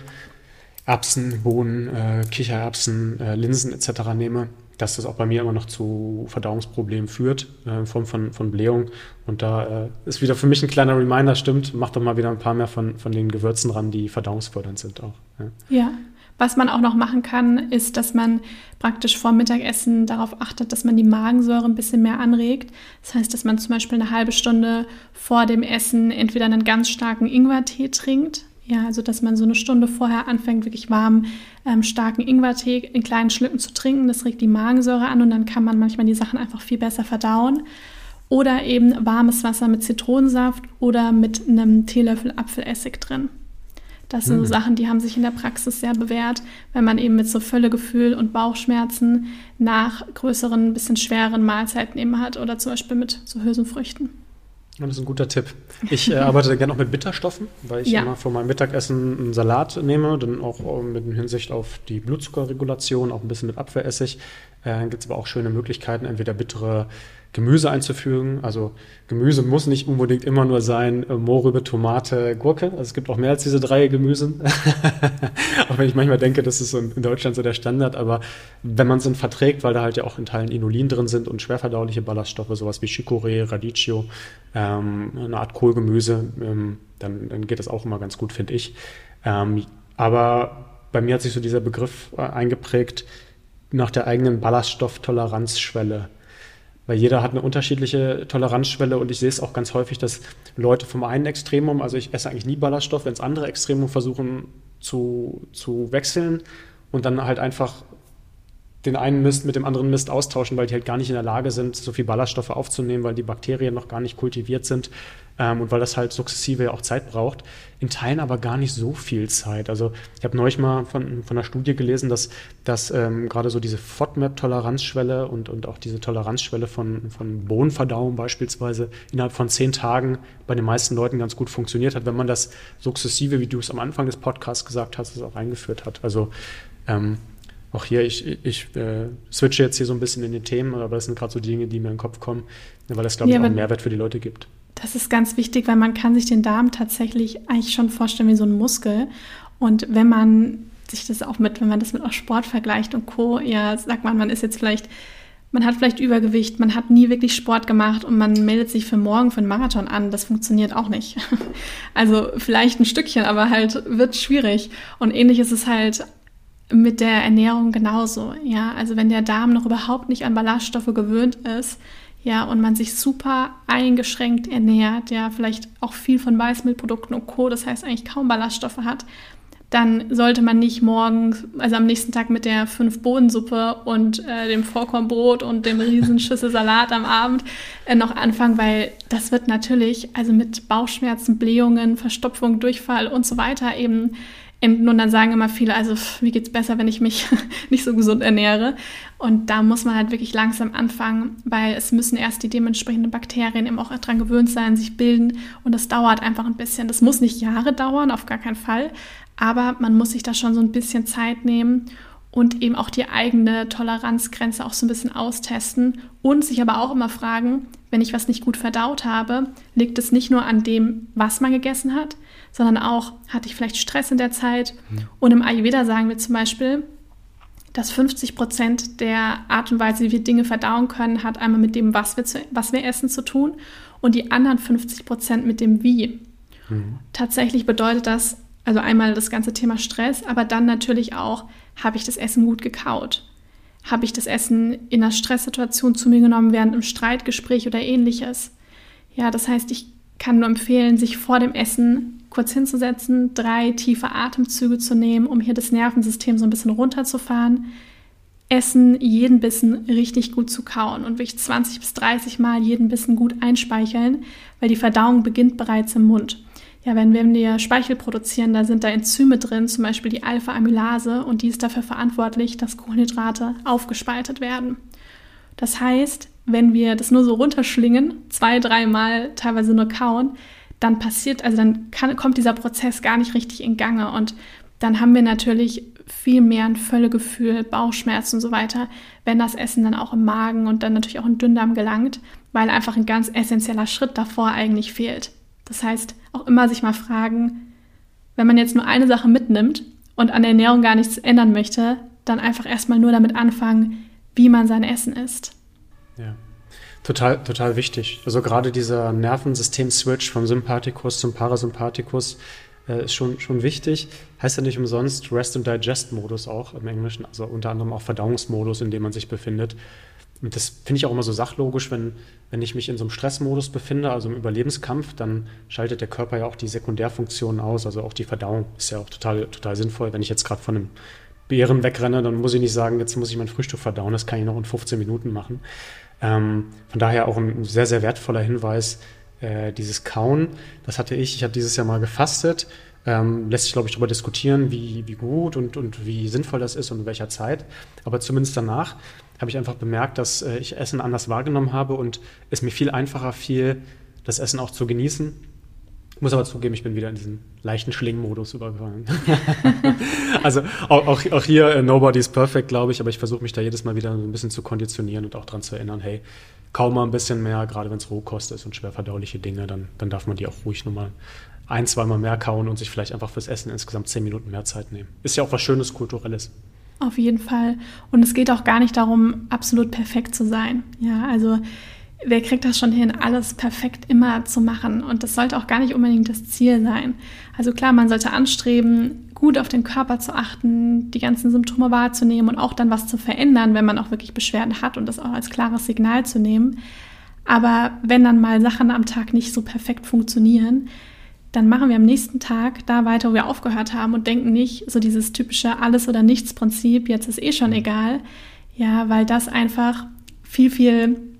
Erbsen, Bohnen, äh, Kichererbsen, äh, Linsen etc. nehme, dass das auch bei mir immer noch zu Verdauungsproblemen führt, äh, in Form von, von Blähung. Und da äh, ist wieder für mich ein kleiner Reminder, stimmt, mach doch mal wieder ein paar mehr von, von den Gewürzen ran, die verdauungsfördernd sind auch. Ja. ja. Was man auch noch machen kann, ist, dass man praktisch vor Mittagessen darauf achtet, dass man die Magensäure ein bisschen mehr anregt. Das heißt, dass man zum Beispiel eine halbe Stunde vor dem Essen entweder einen ganz starken Ingwertee trinkt, Ja, also dass man so eine Stunde vorher anfängt, wirklich warm, ähm, starken Ingwertee in kleinen Schlücken zu trinken. Das regt die Magensäure an und dann kann man manchmal die Sachen einfach viel besser verdauen. Oder eben warmes Wasser mit Zitronensaft oder mit einem Teelöffel Apfelessig drin. Das sind so mhm. Sachen, die haben sich in der Praxis sehr bewährt, wenn man eben mit so Völlegefühl und Bauchschmerzen nach größeren, bisschen schwereren Mahlzeiten eben hat oder zum Beispiel mit so Hülsenfrüchten. Das ist ein guter Tipp. Ich äh, arbeite gerne auch mit Bitterstoffen, weil ich ja. immer vor meinem Mittagessen einen Salat nehme, dann auch äh, mit Hinsicht auf die Blutzuckerregulation, auch ein bisschen mit Apfelessig. Äh, Gibt es aber auch schöne Möglichkeiten, entweder bittere Gemüse einzufügen. Also Gemüse muss nicht unbedingt immer nur sein äh, Mohrrübe, Tomate, Gurke. Also es gibt auch mehr als diese drei Gemüse. auch wenn ich manchmal denke, das ist in Deutschland so der Standard. Aber wenn man es dann verträgt, weil da halt ja auch in Teilen Inulin drin sind und schwerverdauliche Ballaststoffe, sowas wie Chicorée, Radicchio, ähm, eine Art Kohlgemüse, ähm, dann, dann geht das auch immer ganz gut, finde ich. Ähm, aber bei mir hat sich so dieser Begriff äh, eingeprägt nach der eigenen Ballaststofftoleranzschwelle weil jeder hat eine unterschiedliche Toleranzschwelle und ich sehe es auch ganz häufig, dass Leute vom einen Extremum, also ich esse eigentlich nie Ballaststoff, wenn es andere Extremum versuchen zu, zu wechseln und dann halt einfach den einen Mist mit dem anderen Mist austauschen, weil die halt gar nicht in der Lage sind, so viel Ballaststoffe aufzunehmen, weil die Bakterien noch gar nicht kultiviert sind ähm, und weil das halt sukzessive auch Zeit braucht. In Teilen aber gar nicht so viel Zeit. Also ich habe neulich mal von, von einer Studie gelesen, dass, dass ähm, gerade so diese FODMAP-Toleranzschwelle und, und auch diese Toleranzschwelle von, von Bohnenverdauung beispielsweise innerhalb von zehn Tagen bei den meisten Leuten ganz gut funktioniert hat, wenn man das sukzessive, wie du es am Anfang des Podcasts gesagt hast, auch eingeführt hat. Also ähm, auch hier, ich, ich äh, switche jetzt hier so ein bisschen in die Themen, aber das sind gerade so Dinge, die mir in den Kopf kommen, weil das, glaube ich, ja, auch einen Mehrwert für die Leute gibt. Das ist ganz wichtig, weil man kann sich den Darm tatsächlich eigentlich schon vorstellen wie so ein Muskel. Und wenn man sich das auch mit, wenn man das mit auch Sport vergleicht und Co., ja, sagt man, man ist jetzt vielleicht, man hat vielleicht Übergewicht, man hat nie wirklich Sport gemacht und man meldet sich für morgen für einen Marathon an. Das funktioniert auch nicht. Also vielleicht ein Stückchen, aber halt wird schwierig. Und ähnlich ist es halt mit der Ernährung genauso. Ja, also wenn der Darm noch überhaupt nicht an Ballaststoffe gewöhnt ist, ja, und man sich super eingeschränkt ernährt, ja, vielleicht auch viel von Weißmehlprodukten und Co., das heißt eigentlich kaum Ballaststoffe hat, dann sollte man nicht morgens, also am nächsten Tag mit der fünf Bohnensuppe und äh, dem Vollkornbrot und dem Riesenschüssel Salat am Abend äh, noch anfangen, weil das wird natürlich, also mit Bauchschmerzen, Blähungen, Verstopfung, Durchfall und so weiter eben. Und dann sagen immer viele, also mir geht es besser, wenn ich mich nicht so gesund ernähre. Und da muss man halt wirklich langsam anfangen, weil es müssen erst die dementsprechenden Bakterien eben auch daran gewöhnt sein, sich bilden. Und das dauert einfach ein bisschen. Das muss nicht Jahre dauern, auf gar keinen Fall. Aber man muss sich da schon so ein bisschen Zeit nehmen und eben auch die eigene Toleranzgrenze auch so ein bisschen austesten und sich aber auch immer fragen, wenn ich was nicht gut verdaut habe, liegt es nicht nur an dem, was man gegessen hat, sondern auch, hatte ich vielleicht Stress in der Zeit? Und im Ayurveda sagen wir zum Beispiel, dass 50 Prozent der Art und Weise, wie wir Dinge verdauen können, hat einmal mit dem, was wir, zu, was wir essen, zu tun und die anderen 50 Prozent mit dem Wie. Mhm. Tatsächlich bedeutet das, also einmal das ganze Thema Stress, aber dann natürlich auch, habe ich das Essen gut gekaut? Habe ich das Essen in einer Stresssituation zu mir genommen während einem Streitgespräch oder ähnliches? Ja, das heißt, ich kann nur empfehlen, sich vor dem Essen kurz hinzusetzen, drei tiefe Atemzüge zu nehmen, um hier das Nervensystem so ein bisschen runterzufahren. Essen, jeden Bissen richtig gut zu kauen und wirklich 20 bis 30 Mal jeden Bissen gut einspeicheln, weil die Verdauung beginnt bereits im Mund. Ja, wenn wir Speichel produzieren, da sind da Enzyme drin, zum Beispiel die Alpha-Amylase, und die ist dafür verantwortlich, dass Kohlenhydrate aufgespaltet werden. Das heißt, wenn wir das nur so runterschlingen, zwei, dreimal teilweise nur kauen, dann passiert, also dann kann, kommt dieser Prozess gar nicht richtig in Gange und dann haben wir natürlich viel mehr ein Völlegefühl, Bauchschmerzen und so weiter, wenn das Essen dann auch im Magen und dann natürlich auch im Dünndarm gelangt, weil einfach ein ganz essentieller Schritt davor eigentlich fehlt. Das heißt, auch immer sich mal fragen, wenn man jetzt nur eine Sache mitnimmt und an der Ernährung gar nichts ändern möchte, dann einfach erstmal nur damit anfangen, wie man sein Essen isst. Ja. Total, total wichtig. Also gerade dieser Nervensystem-Switch vom Sympathikus zum Parasympathikus äh, ist schon, schon wichtig. Heißt ja nicht umsonst Rest- and Digest-Modus auch im Englischen, also unter anderem auch Verdauungsmodus, in dem man sich befindet Und das finde ich auch immer so sachlogisch, wenn, wenn ich mich in so einem Stressmodus befinde, also im Überlebenskampf, dann schaltet der Körper ja auch die Sekundärfunktionen aus, also auch die Verdauung ist ja auch total, total sinnvoll. Wenn ich jetzt gerade von einem Bären wegrenne, dann muss ich nicht sagen, jetzt muss ich mein Frühstück verdauen, das kann ich noch in 15 Minuten machen. Ähm, von daher auch ein sehr, sehr wertvoller Hinweis, äh, dieses Kauen, das hatte ich, ich habe dieses Jahr mal gefastet, ähm, lässt sich, glaube ich, darüber diskutieren, wie, wie gut und, und wie sinnvoll das ist und in welcher Zeit. Aber zumindest danach habe ich einfach bemerkt, dass äh, ich Essen anders wahrgenommen habe und es mir viel einfacher fiel, das Essen auch zu genießen. Ich muss aber zugeben, ich bin wieder in diesen leichten Schlingmodus übergegangen. also auch, auch, auch hier, uh, nobody is perfect, glaube ich, aber ich versuche mich da jedes Mal wieder so ein bisschen zu konditionieren und auch daran zu erinnern, hey, kaum mal ein bisschen mehr, gerade wenn es Rohkost ist und schwer verdauliche Dinge, dann, dann darf man die auch ruhig nochmal ein, zweimal mehr kauen und sich vielleicht einfach fürs Essen insgesamt zehn Minuten mehr Zeit nehmen. Ist ja auch was Schönes, Kulturelles. Auf jeden Fall. Und es geht auch gar nicht darum, absolut perfekt zu sein. Ja, also wer kriegt das schon hin, alles perfekt immer zu machen? Und das sollte auch gar nicht unbedingt das Ziel sein. Also klar, man sollte anstreben, gut auf den Körper zu achten, die ganzen Symptome wahrzunehmen und auch dann was zu verändern, wenn man auch wirklich Beschwerden hat und das auch als klares Signal zu nehmen. Aber wenn dann mal Sachen am Tag nicht so perfekt funktionieren, dann machen wir am nächsten Tag da weiter, wo wir aufgehört haben und denken nicht so dieses typische Alles- oder Nichts-Prinzip, jetzt ist eh schon egal. Ja, weil das einfach viel, viel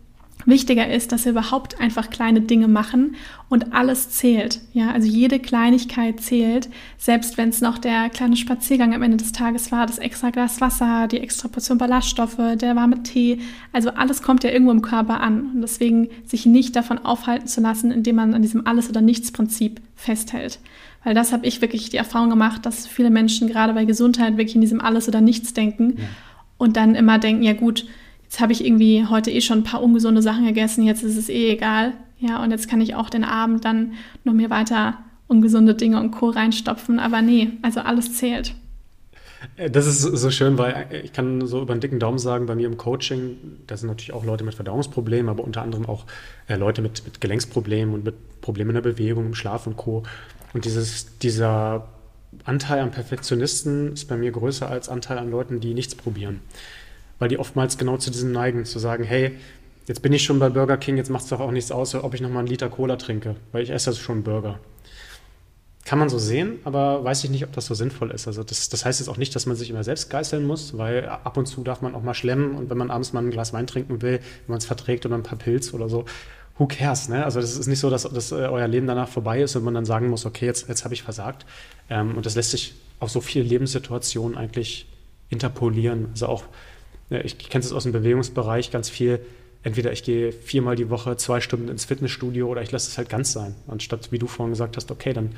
wichtiger ist, dass wir überhaupt einfach kleine Dinge machen und alles zählt. Ja, also jede Kleinigkeit zählt, selbst wenn es noch der kleine Spaziergang am Ende des Tages war, das extra Glas Wasser, die extra Portion Ballaststoffe, der warme Tee. Also alles kommt ja irgendwo im Körper an und deswegen sich nicht davon aufhalten zu lassen, indem man an diesem Alles- oder Nichts-Prinzip festhält. Weil das habe ich wirklich die Erfahrung gemacht, dass viele Menschen gerade bei Gesundheit wirklich in diesem Alles- oder Nichts denken ja. und dann immer denken, ja gut, jetzt habe ich irgendwie heute eh schon ein paar ungesunde Sachen gegessen, jetzt ist es eh egal. Ja, und jetzt kann ich auch den Abend dann noch mir weiter ungesunde Dinge und Co. reinstopfen. Aber nee, also alles zählt. Äh, das ist so schön, weil ich kann so über einen dicken Daumen sagen, bei mir im Coaching, da sind natürlich auch Leute mit Verdauungsproblemen, aber unter anderem auch äh, Leute mit, mit Gelenksproblemen und mit Problemen in der Bewegung, im Schlaf und Co. Und dieses, dieser Anteil an Perfektionisten ist bei mir größer als Anteil an Leuten, die nichts probieren weil die oftmals genau zu diesem neigen, zu sagen, hey, jetzt bin ich schon bei Burger King, jetzt macht es doch auch nichts aus, ob ich nochmal einen Liter Cola trinke, weil ich esse ja schon Burger. Kann man so sehen, aber weiß ich nicht, ob das so sinnvoll ist. Also das, das heißt jetzt auch nicht, dass man sich immer selbst geißeln muss, weil ab und zu darf man auch mal schlemmen und wenn man abends mal ein Glas Wein trinken will, wenn man es verträgt oder ein paar Pilz oder so, who cares, ne? Also das ist nicht so, dass, dass äh, euer Leben danach vorbei ist und man dann sagen muss, okay, jetzt, jetzt habe ich versagt. Ähm, und das lässt sich auf so viele Lebenssituationen eigentlich interpolieren. Also auch ich kenne es aus dem Bewegungsbereich ganz viel. Entweder ich gehe viermal die Woche zwei Stunden ins Fitnessstudio oder ich lasse es halt ganz sein. Anstatt, wie du vorhin gesagt hast, okay, dann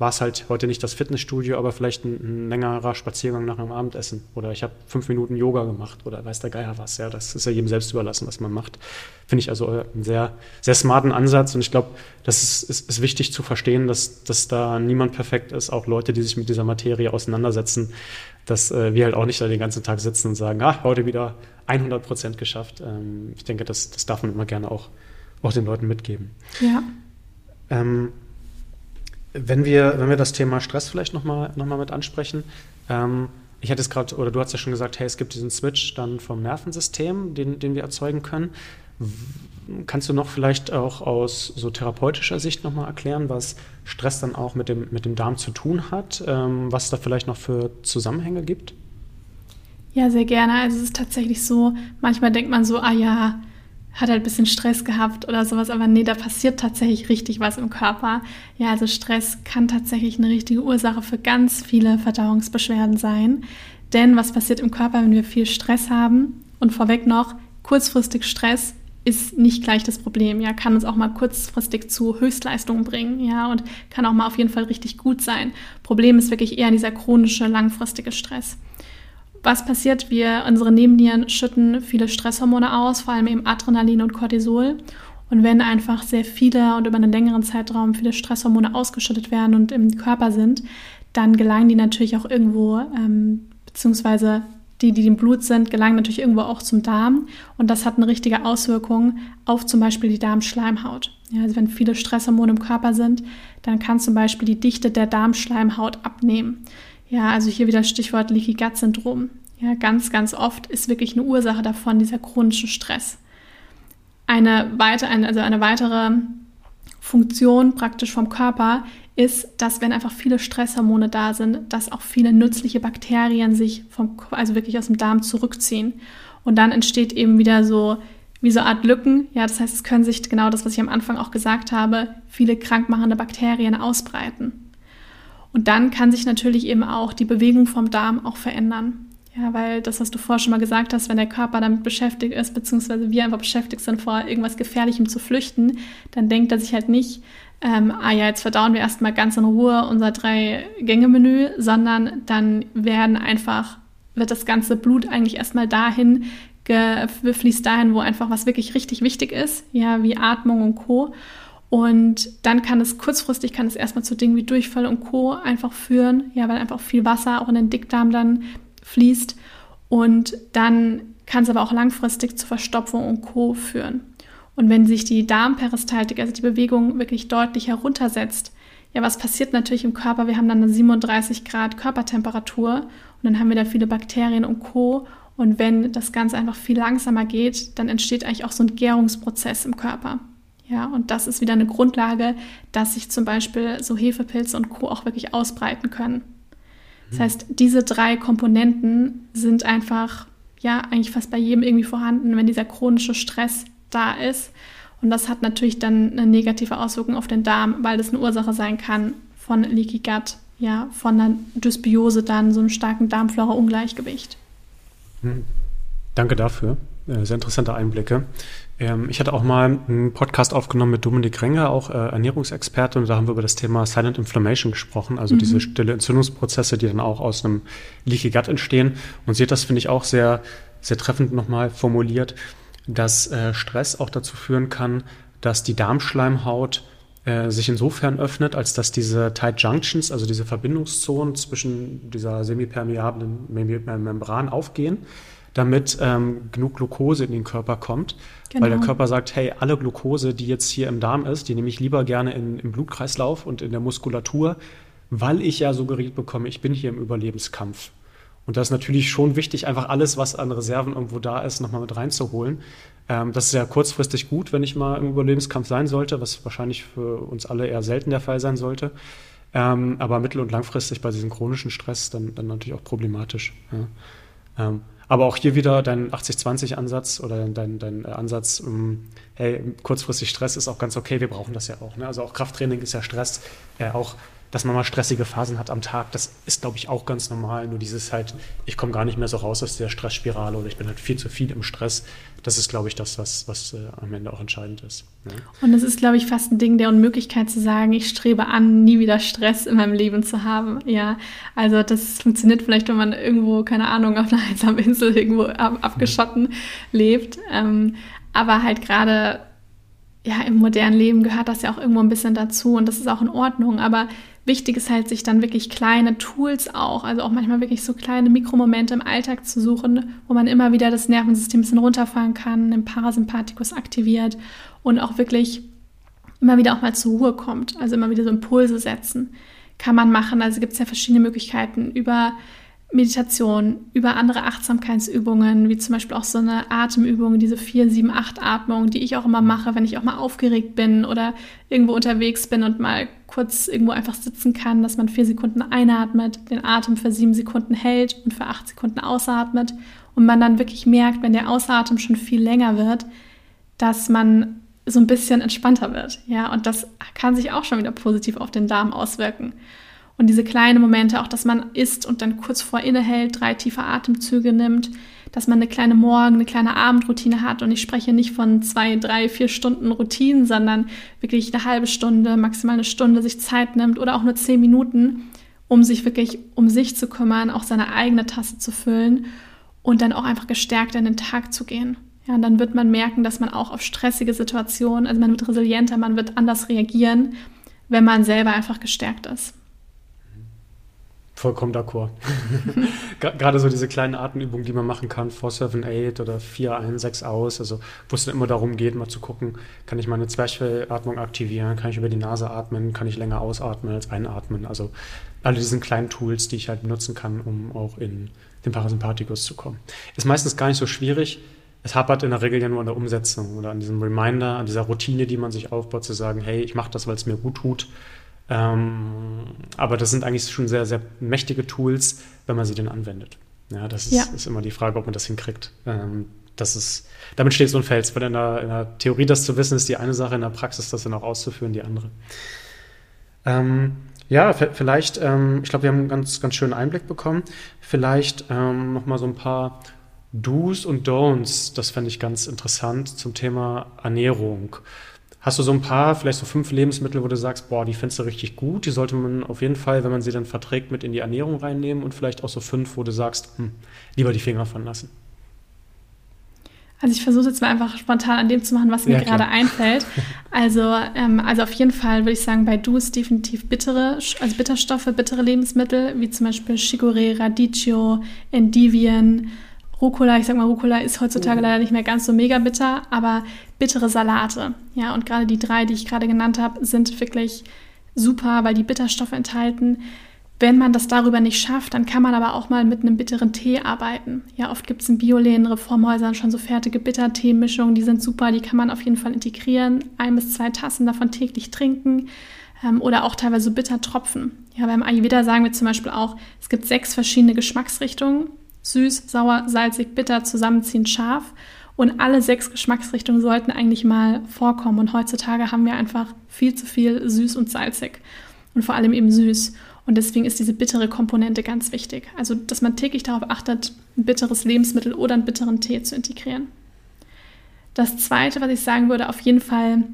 war es halt heute nicht das Fitnessstudio, aber vielleicht ein, ein längerer Spaziergang nach einem Abendessen. Oder ich habe fünf Minuten Yoga gemacht oder weiß der Geier was. Ja, das ist ja jedem selbst überlassen, was man macht. Finde ich also einen sehr, sehr smarten Ansatz. Und ich glaube, das ist, ist, ist, wichtig zu verstehen, dass, dass da niemand perfekt ist. Auch Leute, die sich mit dieser Materie auseinandersetzen, dass äh, wir halt auch nicht da den ganzen Tag sitzen und sagen, ah, heute wieder 100 Prozent geschafft. Ähm, ich denke, das, das darf man immer gerne auch, auch den Leuten mitgeben. Ja. Ähm, wenn wir, wenn wir das Thema Stress vielleicht nochmal noch mal mit ansprechen, ähm, ich hatte es gerade, oder du hast ja schon gesagt, hey, es gibt diesen Switch dann vom Nervensystem, den, den wir erzeugen können. Kannst du noch vielleicht auch aus so therapeutischer Sicht nochmal erklären, was Stress dann auch mit dem, mit dem Darm zu tun hat, ähm, was da vielleicht noch für Zusammenhänge gibt? Ja, sehr gerne. Also es ist tatsächlich so, manchmal denkt man so, ah ja, hat halt ein bisschen Stress gehabt oder sowas, aber nee, da passiert tatsächlich richtig was im Körper. Ja, also Stress kann tatsächlich eine richtige Ursache für ganz viele Verdauungsbeschwerden sein. Denn was passiert im Körper, wenn wir viel Stress haben? Und vorweg noch, kurzfristig Stress ist nicht gleich das Problem. Ja, kann uns auch mal kurzfristig zu Höchstleistungen bringen. Ja, und kann auch mal auf jeden Fall richtig gut sein. Problem ist wirklich eher dieser chronische, langfristige Stress was passiert? Wir, unsere Nebennieren schütten viele Stresshormone aus, vor allem eben Adrenalin und Cortisol. Und wenn einfach sehr viele und über einen längeren Zeitraum viele Stresshormone ausgeschüttet werden und im Körper sind, dann gelangen die natürlich auch irgendwo, ähm, beziehungsweise die, die im Blut sind, gelangen natürlich irgendwo auch zum Darm. Und das hat eine richtige Auswirkung auf zum Beispiel die Darmschleimhaut. Ja, also wenn viele Stresshormone im Körper sind, dann kann zum Beispiel die Dichte der Darmschleimhaut abnehmen. Ja, also hier wieder Stichwort Leaky Gut Syndrom. Ja, ganz, ganz oft ist wirklich eine Ursache davon dieser chronische Stress. Eine, weite, also eine weitere Funktion praktisch vom Körper ist, dass wenn einfach viele Stresshormone da sind, dass auch viele nützliche Bakterien sich vom, also wirklich aus dem Darm zurückziehen. Und dann entsteht eben wieder so wie so eine Art Lücken. Ja, das heißt, es können sich genau das, was ich am Anfang auch gesagt habe, viele krankmachende Bakterien ausbreiten. Und dann kann sich natürlich eben auch die Bewegung vom Darm auch verändern. Ja, weil das, was du vorher schon mal gesagt hast, wenn der Körper damit beschäftigt ist, beziehungsweise wir einfach beschäftigt sind, vor irgendwas Gefährlichem zu flüchten, dann denkt er sich halt nicht, ähm, ah ja, jetzt verdauen wir erstmal ganz in Ruhe unser Drei-Gänge-Menü, sondern dann werden einfach, wird das ganze Blut eigentlich erstmal dahin, fließt dahin, wo einfach was wirklich richtig wichtig ist, ja, wie Atmung und Co. Und dann kann es kurzfristig, kann es erstmal zu Dingen wie Durchfall und Co. einfach führen, ja, weil einfach viel Wasser auch in den Dickdarm dann fließt. Und dann kann es aber auch langfristig zu Verstopfung und Co. führen. Und wenn sich die Darmperistaltik, also die Bewegung, wirklich deutlich heruntersetzt, ja, was passiert natürlich im Körper? Wir haben dann eine 37 Grad Körpertemperatur und dann haben wir da viele Bakterien und Co. Und wenn das Ganze einfach viel langsamer geht, dann entsteht eigentlich auch so ein Gärungsprozess im Körper. Ja, und das ist wieder eine Grundlage, dass sich zum Beispiel so Hefepilze und Co. auch wirklich ausbreiten können. Das mhm. heißt, diese drei Komponenten sind einfach, ja, eigentlich fast bei jedem irgendwie vorhanden, wenn dieser chronische Stress da ist. Und das hat natürlich dann eine negative Auswirkung auf den Darm, weil das eine Ursache sein kann von Leaky Gut, ja, von einer Dysbiose dann, so einem starken Darmflora-Ungleichgewicht. Hm. Danke dafür. Äh, sehr interessante Einblicke. Ähm, ich hatte auch mal einen Podcast aufgenommen mit Dominik Renger, auch äh, Ernährungsexperte, und da haben wir über das Thema Silent Inflammation gesprochen, also mhm. diese stille Entzündungsprozesse, die dann auch aus einem Leaky Gut entstehen. Und sie hat das, finde ich, auch sehr, sehr treffend nochmal formuliert dass äh, Stress auch dazu führen kann, dass die Darmschleimhaut äh, sich insofern öffnet, als dass diese Tight Junctions, also diese Verbindungszonen zwischen dieser semipermeablen Membran aufgehen, damit ähm, genug Glucose in den Körper kommt. Genau. Weil der Körper sagt, hey, alle Glucose, die jetzt hier im Darm ist, die nehme ich lieber gerne in, im Blutkreislauf und in der Muskulatur, weil ich ja suggeriert bekomme, ich bin hier im Überlebenskampf. Und da ist natürlich schon wichtig, einfach alles, was an Reserven irgendwo da ist, nochmal mit reinzuholen. Ähm, das ist ja kurzfristig gut, wenn ich mal im Überlebenskampf sein sollte, was wahrscheinlich für uns alle eher selten der Fall sein sollte. Ähm, aber mittel- und langfristig bei diesem chronischen Stress dann, dann natürlich auch problematisch. Ja. Ähm, aber auch hier wieder dein 80-20-Ansatz oder dein, dein Ansatz, um, hey, kurzfristig Stress ist auch ganz okay, wir brauchen das ja auch. Ne? Also auch Krafttraining ist ja Stress, äh, auch dass man mal stressige Phasen hat am Tag, das ist, glaube ich, auch ganz normal. Nur dieses halt, ich komme gar nicht mehr so raus aus der Stressspirale oder ich bin halt viel zu viel im Stress. Das ist, glaube ich, das, was, was äh, am Ende auch entscheidend ist. Ja. Und es ist, glaube ich, fast ein Ding der Unmöglichkeit zu sagen, ich strebe an, nie wieder Stress in meinem Leben zu haben. Ja, also das funktioniert vielleicht, wenn man irgendwo, keine Ahnung, auf einer einsamen Insel irgendwo ab, abgeschotten mhm. lebt. Ähm, aber halt gerade ja, im modernen Leben gehört das ja auch irgendwo ein bisschen dazu und das ist auch in Ordnung. Aber wichtig ist halt, sich dann wirklich kleine Tools auch, also auch manchmal wirklich so kleine Mikromomente im Alltag zu suchen, wo man immer wieder das Nervensystem ein bisschen runterfahren kann, den Parasympathikus aktiviert und auch wirklich immer wieder auch mal zur Ruhe kommt, also immer wieder so Impulse setzen. Kann man machen, also gibt es ja verschiedene Möglichkeiten über Meditation, über andere Achtsamkeitsübungen, wie zum Beispiel auch so eine Atemübung, diese 4, 7, 8 Atmung, die ich auch immer mache, wenn ich auch mal aufgeregt bin oder irgendwo unterwegs bin und mal kurz irgendwo einfach sitzen kann, dass man vier Sekunden einatmet, den Atem für sieben Sekunden hält und für acht Sekunden ausatmet und man dann wirklich merkt, wenn der Ausatem schon viel länger wird, dass man so ein bisschen entspannter wird. Ja, und das kann sich auch schon wieder positiv auf den Darm auswirken. Und diese kleinen Momente, auch dass man isst und dann kurz vor innehält, drei tiefe Atemzüge nimmt, dass man eine kleine Morgen-, eine kleine Abendroutine hat. Und ich spreche nicht von zwei, drei, vier Stunden Routinen, sondern wirklich eine halbe Stunde, maximal eine Stunde sich Zeit nimmt oder auch nur zehn Minuten, um sich wirklich um sich zu kümmern, auch seine eigene Tasse zu füllen und dann auch einfach gestärkt in den Tag zu gehen. Ja, und dann wird man merken, dass man auch auf stressige Situationen, also man wird resilienter, man wird anders reagieren, wenn man selber einfach gestärkt ist. Vollkommen d'accord. Gerade so diese kleinen Atemübungen, die man machen kann, 4-7-8 oder 4-1-6 aus, also wo es dann immer darum geht, mal zu gucken, kann ich meine Zwerchfellatmung aktivieren, kann ich über die Nase atmen, kann ich länger ausatmen als einatmen. Also alle diesen kleinen Tools, die ich halt benutzen kann, um auch in den Parasympathikus zu kommen. Ist meistens gar nicht so schwierig. Es hapert in der Regel ja nur an der Umsetzung oder an diesem Reminder, an dieser Routine, die man sich aufbaut, zu sagen, hey, ich mache das, weil es mir gut tut ähm, aber das sind eigentlich schon sehr, sehr mächtige Tools, wenn man sie denn anwendet. Ja, das ist, ja. ist immer die Frage, ob man das hinkriegt. Ähm, das ist, damit steht so ein Fels, weil in der, in der, Theorie das zu wissen ist die eine Sache, in der Praxis das dann auch auszuführen die andere. Ähm, ja, vielleicht, ähm, ich glaube, wir haben einen ganz, ganz schönen Einblick bekommen. Vielleicht ähm, noch mal so ein paar Do's und Don'ts, das fände ich ganz interessant zum Thema Ernährung. Hast du so ein paar, vielleicht so fünf Lebensmittel, wo du sagst, boah, die findest du richtig gut, die sollte man auf jeden Fall, wenn man sie dann verträgt, mit in die Ernährung reinnehmen und vielleicht auch so fünf, wo du sagst, hm, lieber die Finger von lassen? Also ich versuche jetzt mal einfach spontan an dem zu machen, was mir ja, gerade einfällt. Also, ähm, also auf jeden Fall würde ich sagen, bei Do's definitiv bittere, also Bitterstoffe, bittere Lebensmittel, wie zum Beispiel Chicorée, Radicchio, Endivien, Rucola, ich sag mal, Rucola ist heutzutage oh. leider nicht mehr ganz so mega bitter, aber bittere Salate. Ja, und gerade die drei, die ich gerade genannt habe, sind wirklich super, weil die Bitterstoffe enthalten. Wenn man das darüber nicht schafft, dann kann man aber auch mal mit einem bitteren Tee arbeiten. Ja, oft gibt es in Bioläden, Reformhäusern schon so fertige Bittertee-Mischungen, die sind super, die kann man auf jeden Fall integrieren. Ein bis zwei Tassen davon täglich trinken ähm, oder auch teilweise so Bittertropfen. Ja, beim Ayurveda sagen wir zum Beispiel auch, es gibt sechs verschiedene Geschmacksrichtungen süß, sauer, salzig, bitter, zusammenziehend, scharf. Und alle sechs Geschmacksrichtungen sollten eigentlich mal vorkommen. Und heutzutage haben wir einfach viel zu viel süß und salzig. Und vor allem eben süß. Und deswegen ist diese bittere Komponente ganz wichtig. Also, dass man täglich darauf achtet, ein bitteres Lebensmittel oder einen bitteren Tee zu integrieren. Das Zweite, was ich sagen würde, auf jeden Fall,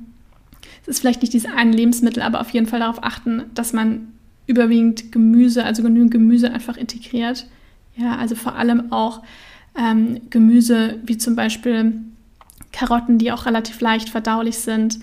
es ist vielleicht nicht dieses eine Lebensmittel, aber auf jeden Fall darauf achten, dass man überwiegend Gemüse, also genügend Gemüse einfach integriert. Ja, also vor allem auch ähm, Gemüse wie zum Beispiel Karotten, die auch relativ leicht verdaulich sind.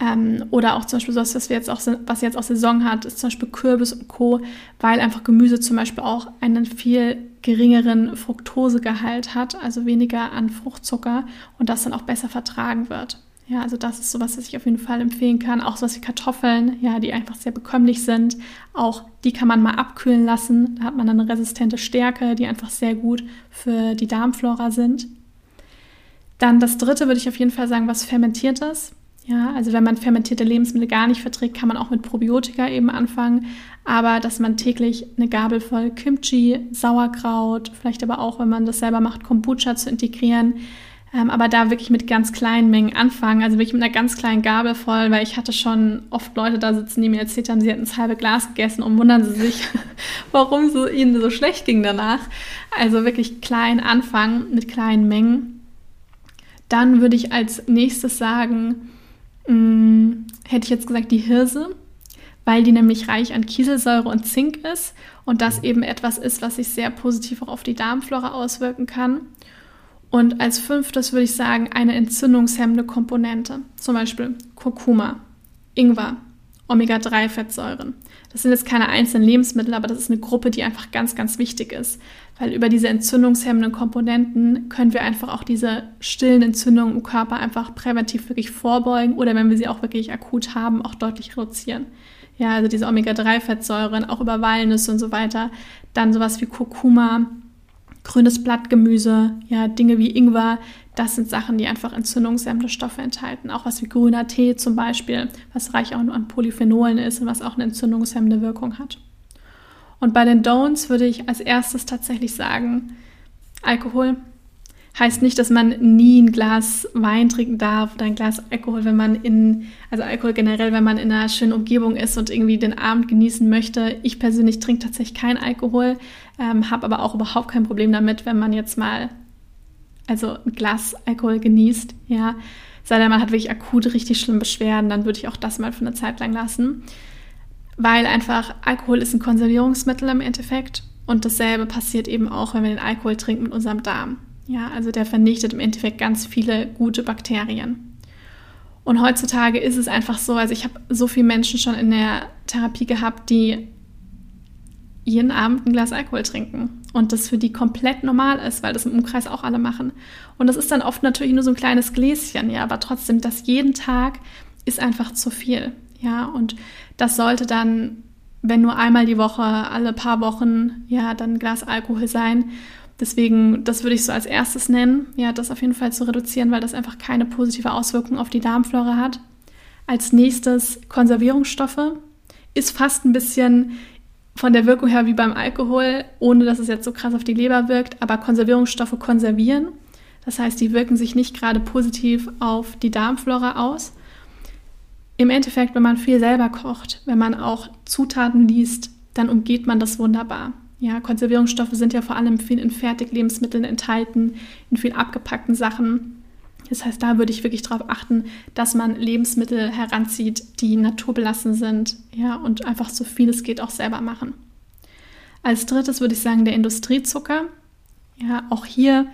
Ähm, oder auch zum Beispiel das, was, wir jetzt auch, was jetzt auch Saison hat, ist zum Beispiel Kürbis und Co., weil einfach Gemüse zum Beispiel auch einen viel geringeren Fructosegehalt hat, also weniger an Fruchtzucker und das dann auch besser vertragen wird. Ja, also das ist sowas, was ich auf jeden Fall empfehlen kann. Auch sowas wie Kartoffeln, ja, die einfach sehr bekömmlich sind. Auch die kann man mal abkühlen lassen. Da hat man dann eine resistente Stärke, die einfach sehr gut für die Darmflora sind. Dann das dritte würde ich auf jeden Fall sagen, was fermentiertes. Ja, also wenn man fermentierte Lebensmittel gar nicht verträgt, kann man auch mit Probiotika eben anfangen. Aber dass man täglich eine Gabel voll Kimchi, Sauerkraut, vielleicht aber auch, wenn man das selber macht, Kombucha zu integrieren, ähm, aber da wirklich mit ganz kleinen Mengen anfangen, also wirklich mit einer ganz kleinen Gabel voll, weil ich hatte schon oft Leute da sitzen, die mir erzählt haben, sie hätten das halbe Glas gegessen und wundern sie sich, warum es ihnen so schlecht ging danach. Also wirklich klein anfangen mit kleinen Mengen. Dann würde ich als nächstes sagen, mh, mm, hätte ich jetzt gesagt, die Hirse, weil die nämlich reich an Kieselsäure und Zink ist und das eben etwas ist, was sich sehr positiv auch auf die Darmflora auswirken kann. Und als fünftes würde ich sagen, eine entzündungshemmende Komponente, zum Beispiel Kurkuma, Ingwer, Omega-3-Fettsäuren. Das sind jetzt keine einzelnen Lebensmittel, aber das ist eine Gruppe, die einfach ganz, ganz wichtig ist. Weil über diese entzündungshemmenden Komponenten können wir einfach auch diese stillen Entzündungen im Körper einfach präventiv wirklich vorbeugen oder wenn wir sie auch wirklich akut haben, auch deutlich reduzieren. Ja, also diese Omega-3-Fettsäuren, auch über Walnüsse und so weiter. Dann sowas wie Kurkuma, grünes Blattgemüse, ja, Dinge wie Ingwer, das sind Sachen, die einfach entzündungshemmende Stoffe enthalten. Auch was wie grüner Tee zum Beispiel, was reich auch an Polyphenolen ist und was auch eine entzündungshemmende Wirkung hat. Und bei den Don'ts würde ich als erstes tatsächlich sagen, Alkohol Heißt nicht, dass man nie ein Glas Wein trinken darf oder ein Glas Alkohol, wenn man in, also Alkohol generell, wenn man in einer schönen Umgebung ist und irgendwie den Abend genießen möchte. Ich persönlich trinke tatsächlich keinen Alkohol, ähm, habe aber auch überhaupt kein Problem damit, wenn man jetzt mal, also ein Glas Alkohol genießt, ja. Sei denn, man hat wirklich akut richtig schlimme Beschwerden, dann würde ich auch das mal für eine Zeit lang lassen. Weil einfach Alkohol ist ein Konservierungsmittel im Endeffekt und dasselbe passiert eben auch, wenn wir den Alkohol trinken mit unserem Darm. Ja, also der vernichtet im Endeffekt ganz viele gute Bakterien. Und heutzutage ist es einfach so, also ich habe so viele Menschen schon in der Therapie gehabt, die jeden Abend ein Glas Alkohol trinken und das für die komplett normal ist, weil das im Umkreis auch alle machen. Und das ist dann oft natürlich nur so ein kleines Gläschen, ja, aber trotzdem, das jeden Tag ist einfach zu viel, ja, und das sollte dann, wenn nur einmal die Woche, alle paar Wochen, ja, dann ein Glas Alkohol sein. Deswegen, das würde ich so als erstes nennen, ja, das auf jeden Fall zu reduzieren, weil das einfach keine positive Auswirkung auf die Darmflora hat. Als nächstes Konservierungsstoffe. Ist fast ein bisschen von der Wirkung her wie beim Alkohol, ohne dass es jetzt so krass auf die Leber wirkt, aber Konservierungsstoffe konservieren. Das heißt, die wirken sich nicht gerade positiv auf die Darmflora aus. Im Endeffekt, wenn man viel selber kocht, wenn man auch Zutaten liest, dann umgeht man das wunderbar. Ja, Konservierungsstoffe sind ja vor allem viel in Fertiglebensmitteln enthalten, in viel abgepackten Sachen. Das heißt, da würde ich wirklich darauf achten, dass man Lebensmittel heranzieht, die naturbelassen sind, ja, und einfach so viel es geht auch selber machen. Als drittes würde ich sagen, der Industriezucker. Ja, auch hier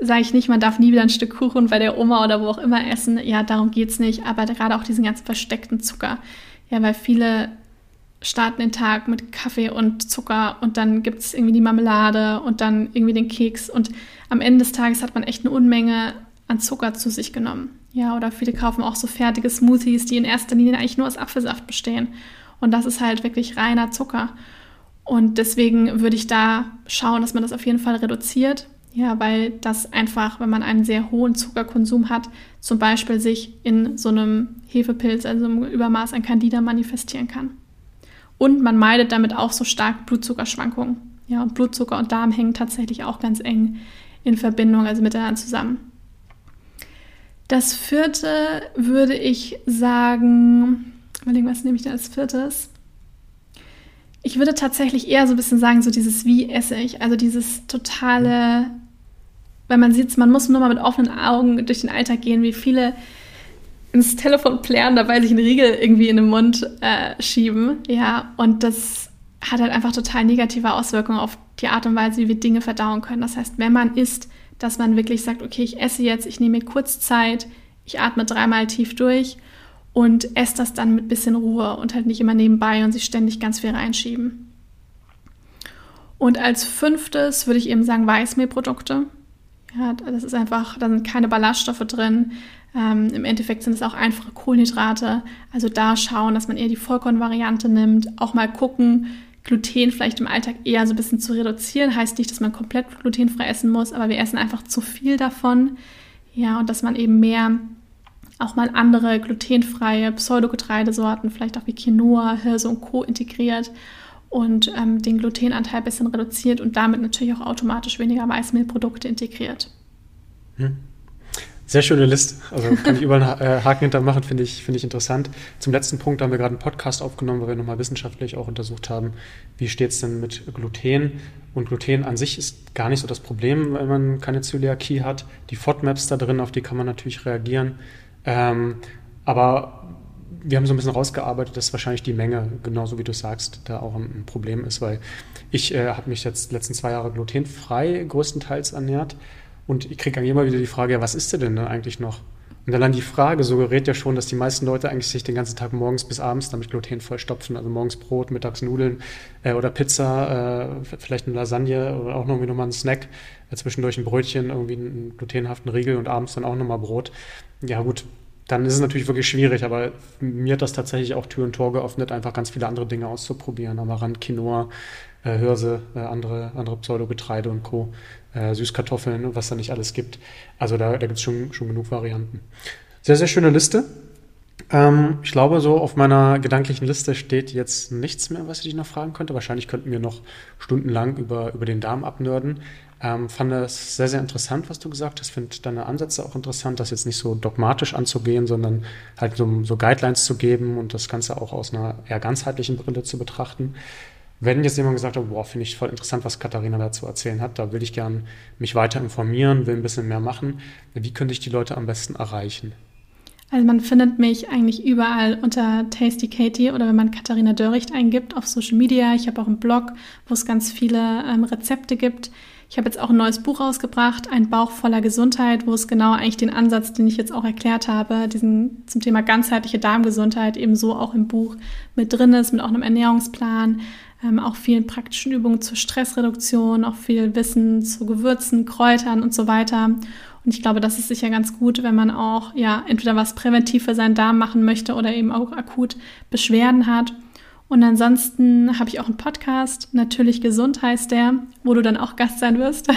sage ich nicht, man darf nie wieder ein Stück Kuchen bei der Oma oder wo auch immer essen. Ja, darum geht es nicht. Aber gerade auch diesen ganzen versteckten Zucker. Ja, weil viele starten den Tag mit Kaffee und Zucker und dann gibt es irgendwie die Marmelade und dann irgendwie den Keks. Und am Ende des Tages hat man echt eine Unmenge an Zucker zu sich genommen. Ja, oder viele kaufen auch so fertige Smoothies, die in erster Linie eigentlich nur aus Apfelsaft bestehen. Und das ist halt wirklich reiner Zucker. Und deswegen würde ich da schauen, dass man das auf jeden Fall reduziert. Ja, weil das einfach, wenn man einen sehr hohen Zuckerkonsum hat, zum Beispiel sich in so einem Hefepilz, also einem Übermaß an Candida manifestieren kann. Und man meidet damit auch so stark Blutzuckerschwankungen. Ja, und Blutzucker und Darm hängen tatsächlich auch ganz eng in Verbindung, also miteinander zusammen. Das vierte würde ich sagen, überlegen, was nehme ich da als viertes? Ich würde tatsächlich eher so ein bisschen sagen, so dieses Wie esse ich, also dieses totale, weil man sieht, man muss nur mal mit offenen Augen durch den Alltag gehen, wie viele ins Telefon plären, dabei sich einen Riegel irgendwie in den Mund äh, schieben, ja, und das hat halt einfach total negative Auswirkungen auf die Art und Weise, wie wir Dinge verdauen können. Das heißt, wenn man isst, dass man wirklich sagt, okay, ich esse jetzt, ich nehme mir kurz Zeit, ich atme dreimal tief durch und esse das dann mit bisschen Ruhe und halt nicht immer nebenbei und sich ständig ganz viel reinschieben. Und als fünftes würde ich eben sagen Weißmehlprodukte. Ja, das ist einfach, da sind keine Ballaststoffe drin. Ähm, Im Endeffekt sind es auch einfache Kohlenhydrate. Also da schauen, dass man eher die Vollkornvariante nimmt. Auch mal gucken, Gluten vielleicht im Alltag eher so ein bisschen zu reduzieren. Heißt nicht, dass man komplett glutenfrei essen muss, aber wir essen einfach zu viel davon. Ja, und dass man eben mehr auch mal andere glutenfreie Pseudogetreidesorten, vielleicht auch wie Quinoa, Hirse und Co. integriert und ähm, den Glutenanteil ein bisschen reduziert und damit natürlich auch automatisch weniger Weißmehlprodukte integriert. Hm. Sehr schöne Liste. Also kann ich überall einen äh, Haken hintermachen, finde ich, finde ich interessant. Zum letzten Punkt haben wir gerade einen Podcast aufgenommen, wo wir nochmal wissenschaftlich auch untersucht haben, wie steht es denn mit Gluten. Und Gluten an sich ist gar nicht so das Problem, wenn man keine Zöliakie hat. Die FODMAPs da drin, auf die kann man natürlich reagieren. Ähm, aber wir haben so ein bisschen rausgearbeitet, dass wahrscheinlich die Menge, genauso wie du sagst, da auch ein, Problem ist, weil ich äh, habe mich jetzt letzten zwei Jahre glutenfrei größtenteils ernährt und ich kriege immer wieder die Frage, ja, was ist denn denn eigentlich noch? Und allein die Frage suggeriert ja schon, dass die meisten Leute eigentlich sich den ganzen Tag morgens bis abends damit Gluten vollstopfen. Also morgens Brot, mittags Nudeln äh, oder Pizza, äh, vielleicht eine Lasagne oder auch irgendwie nochmal ein Snack, äh, zwischendurch ein Brötchen, irgendwie einen glutenhaften Riegel und abends dann auch nochmal Brot. Ja gut, dann ist es natürlich wirklich schwierig, aber mir hat das tatsächlich auch Tür und Tor geöffnet, einfach ganz viele andere Dinge auszuprobieren. Amaranth, Quinoa, äh, Hirse, äh, andere, andere Pseudogetreide und Co., äh, Süßkartoffeln und was da nicht alles gibt. Also da, da gibt es schon, schon genug Varianten. Sehr, sehr schöne Liste. Ähm, ich glaube, so auf meiner gedanklichen Liste steht jetzt nichts mehr, was ich dich noch fragen könnte. Wahrscheinlich könnten wir noch stundenlang über, über den Darm abnörden. Ähm, fand es sehr, sehr interessant, was du gesagt hast. Finde deine Ansätze auch interessant, das jetzt nicht so dogmatisch anzugehen, sondern halt so, so Guidelines zu geben und das Ganze auch aus einer eher ganzheitlichen Brille zu betrachten. Wenn jetzt jemand gesagt hat, boah, finde ich voll interessant, was Katharina dazu erzählen hat, da will ich gern mich weiter informieren, will ein bisschen mehr machen. Wie könnte ich die Leute am besten erreichen? Also man findet mich eigentlich überall unter Tasty Katie oder wenn man Katharina Dörricht eingibt auf Social Media. Ich habe auch einen Blog, wo es ganz viele ähm, Rezepte gibt. Ich habe jetzt auch ein neues Buch rausgebracht, Ein Bauch voller Gesundheit, wo es genau eigentlich den Ansatz, den ich jetzt auch erklärt habe, diesen zum Thema ganzheitliche Darmgesundheit ebenso auch im Buch mit drin ist, mit auch einem Ernährungsplan. Ähm, auch vielen praktischen Übungen zur Stressreduktion, auch viel Wissen zu Gewürzen, Kräutern und so weiter. Und ich glaube, das ist sicher ganz gut, wenn man auch ja entweder was präventiv für seinen Darm machen möchte oder eben auch akut Beschwerden hat. Und ansonsten habe ich auch einen Podcast, natürlich gesund heißt der, wo du dann auch Gast sein wirst.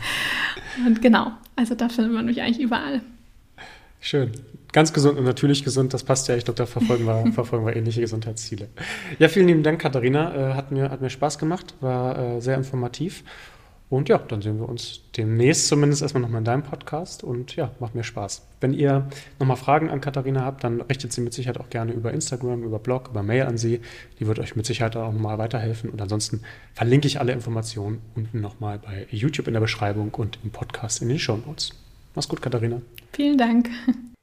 und genau, also da findet man mich eigentlich überall. Schön. Ganz gesund und natürlich gesund, das passt ja. Ich glaube, da verfolgen wir, verfolgen wir ähnliche Gesundheitsziele. Ja, vielen lieben Dank, Katharina. Äh, hat, mir, hat mir Spaß gemacht, war äh, sehr informativ. Und ja, dann sehen wir uns demnächst zumindest erstmal nochmal in deinem Podcast und ja, macht mir Spaß. Wenn ihr nochmal Fragen an Katharina habt, dann richtet sie mit Sicherheit auch gerne über Instagram, über Blog, über Mail an sie. Die wird euch mit Sicherheit auch nochmal weiterhelfen. Und ansonsten verlinke ich alle Informationen unten nochmal bei YouTube in der Beschreibung und im Podcast in den Show Notes. Mach's gut, Katharina. Vielen Dank.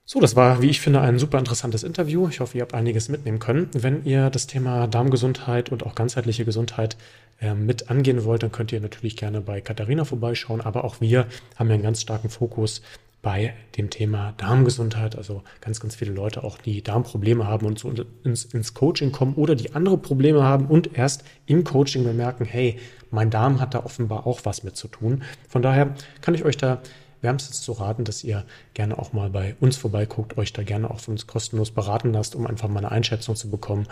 So, das war, wie ich finde, ein super interessantes Interview. Ich hoffe, ihr habt einiges mitnehmen können. Wenn ihr das Thema Darmgesundheit und auch ganzheitliche Gesundheit äh, mit angehen wollt, dann könnt ihr natürlich gerne bei Katharina vorbeischauen. Aber auch wir haben ja einen ganz starken Fokus bei dem Thema Darmgesundheit. Also ganz, ganz viele Leute auch, die Darmprobleme haben und so ins, ins Coaching kommen oder die andere Probleme haben und erst im Coaching bemerken, hey, mein Darm hat da offenbar auch was mit zu tun. Von daher kann ich euch da wärmstens zu raten, dass ihr gerne auch mal bei uns vorbeiguckt, euch da gerne auch von uns kostenlos beraten lasst, um einfach mal eine Einschätzung zu bekommen.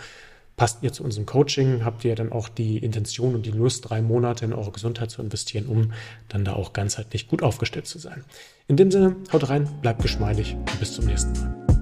Passt ihr zu unserem Coaching? Habt ihr dann auch die Intention und die Lust, drei Monate in eure Gesundheit zu investieren, um dann da auch ganzheitlich gut aufgestellt zu sein? In dem Sinne, haut rein, bleibt geschmeidig und bis zum nächsten Mal.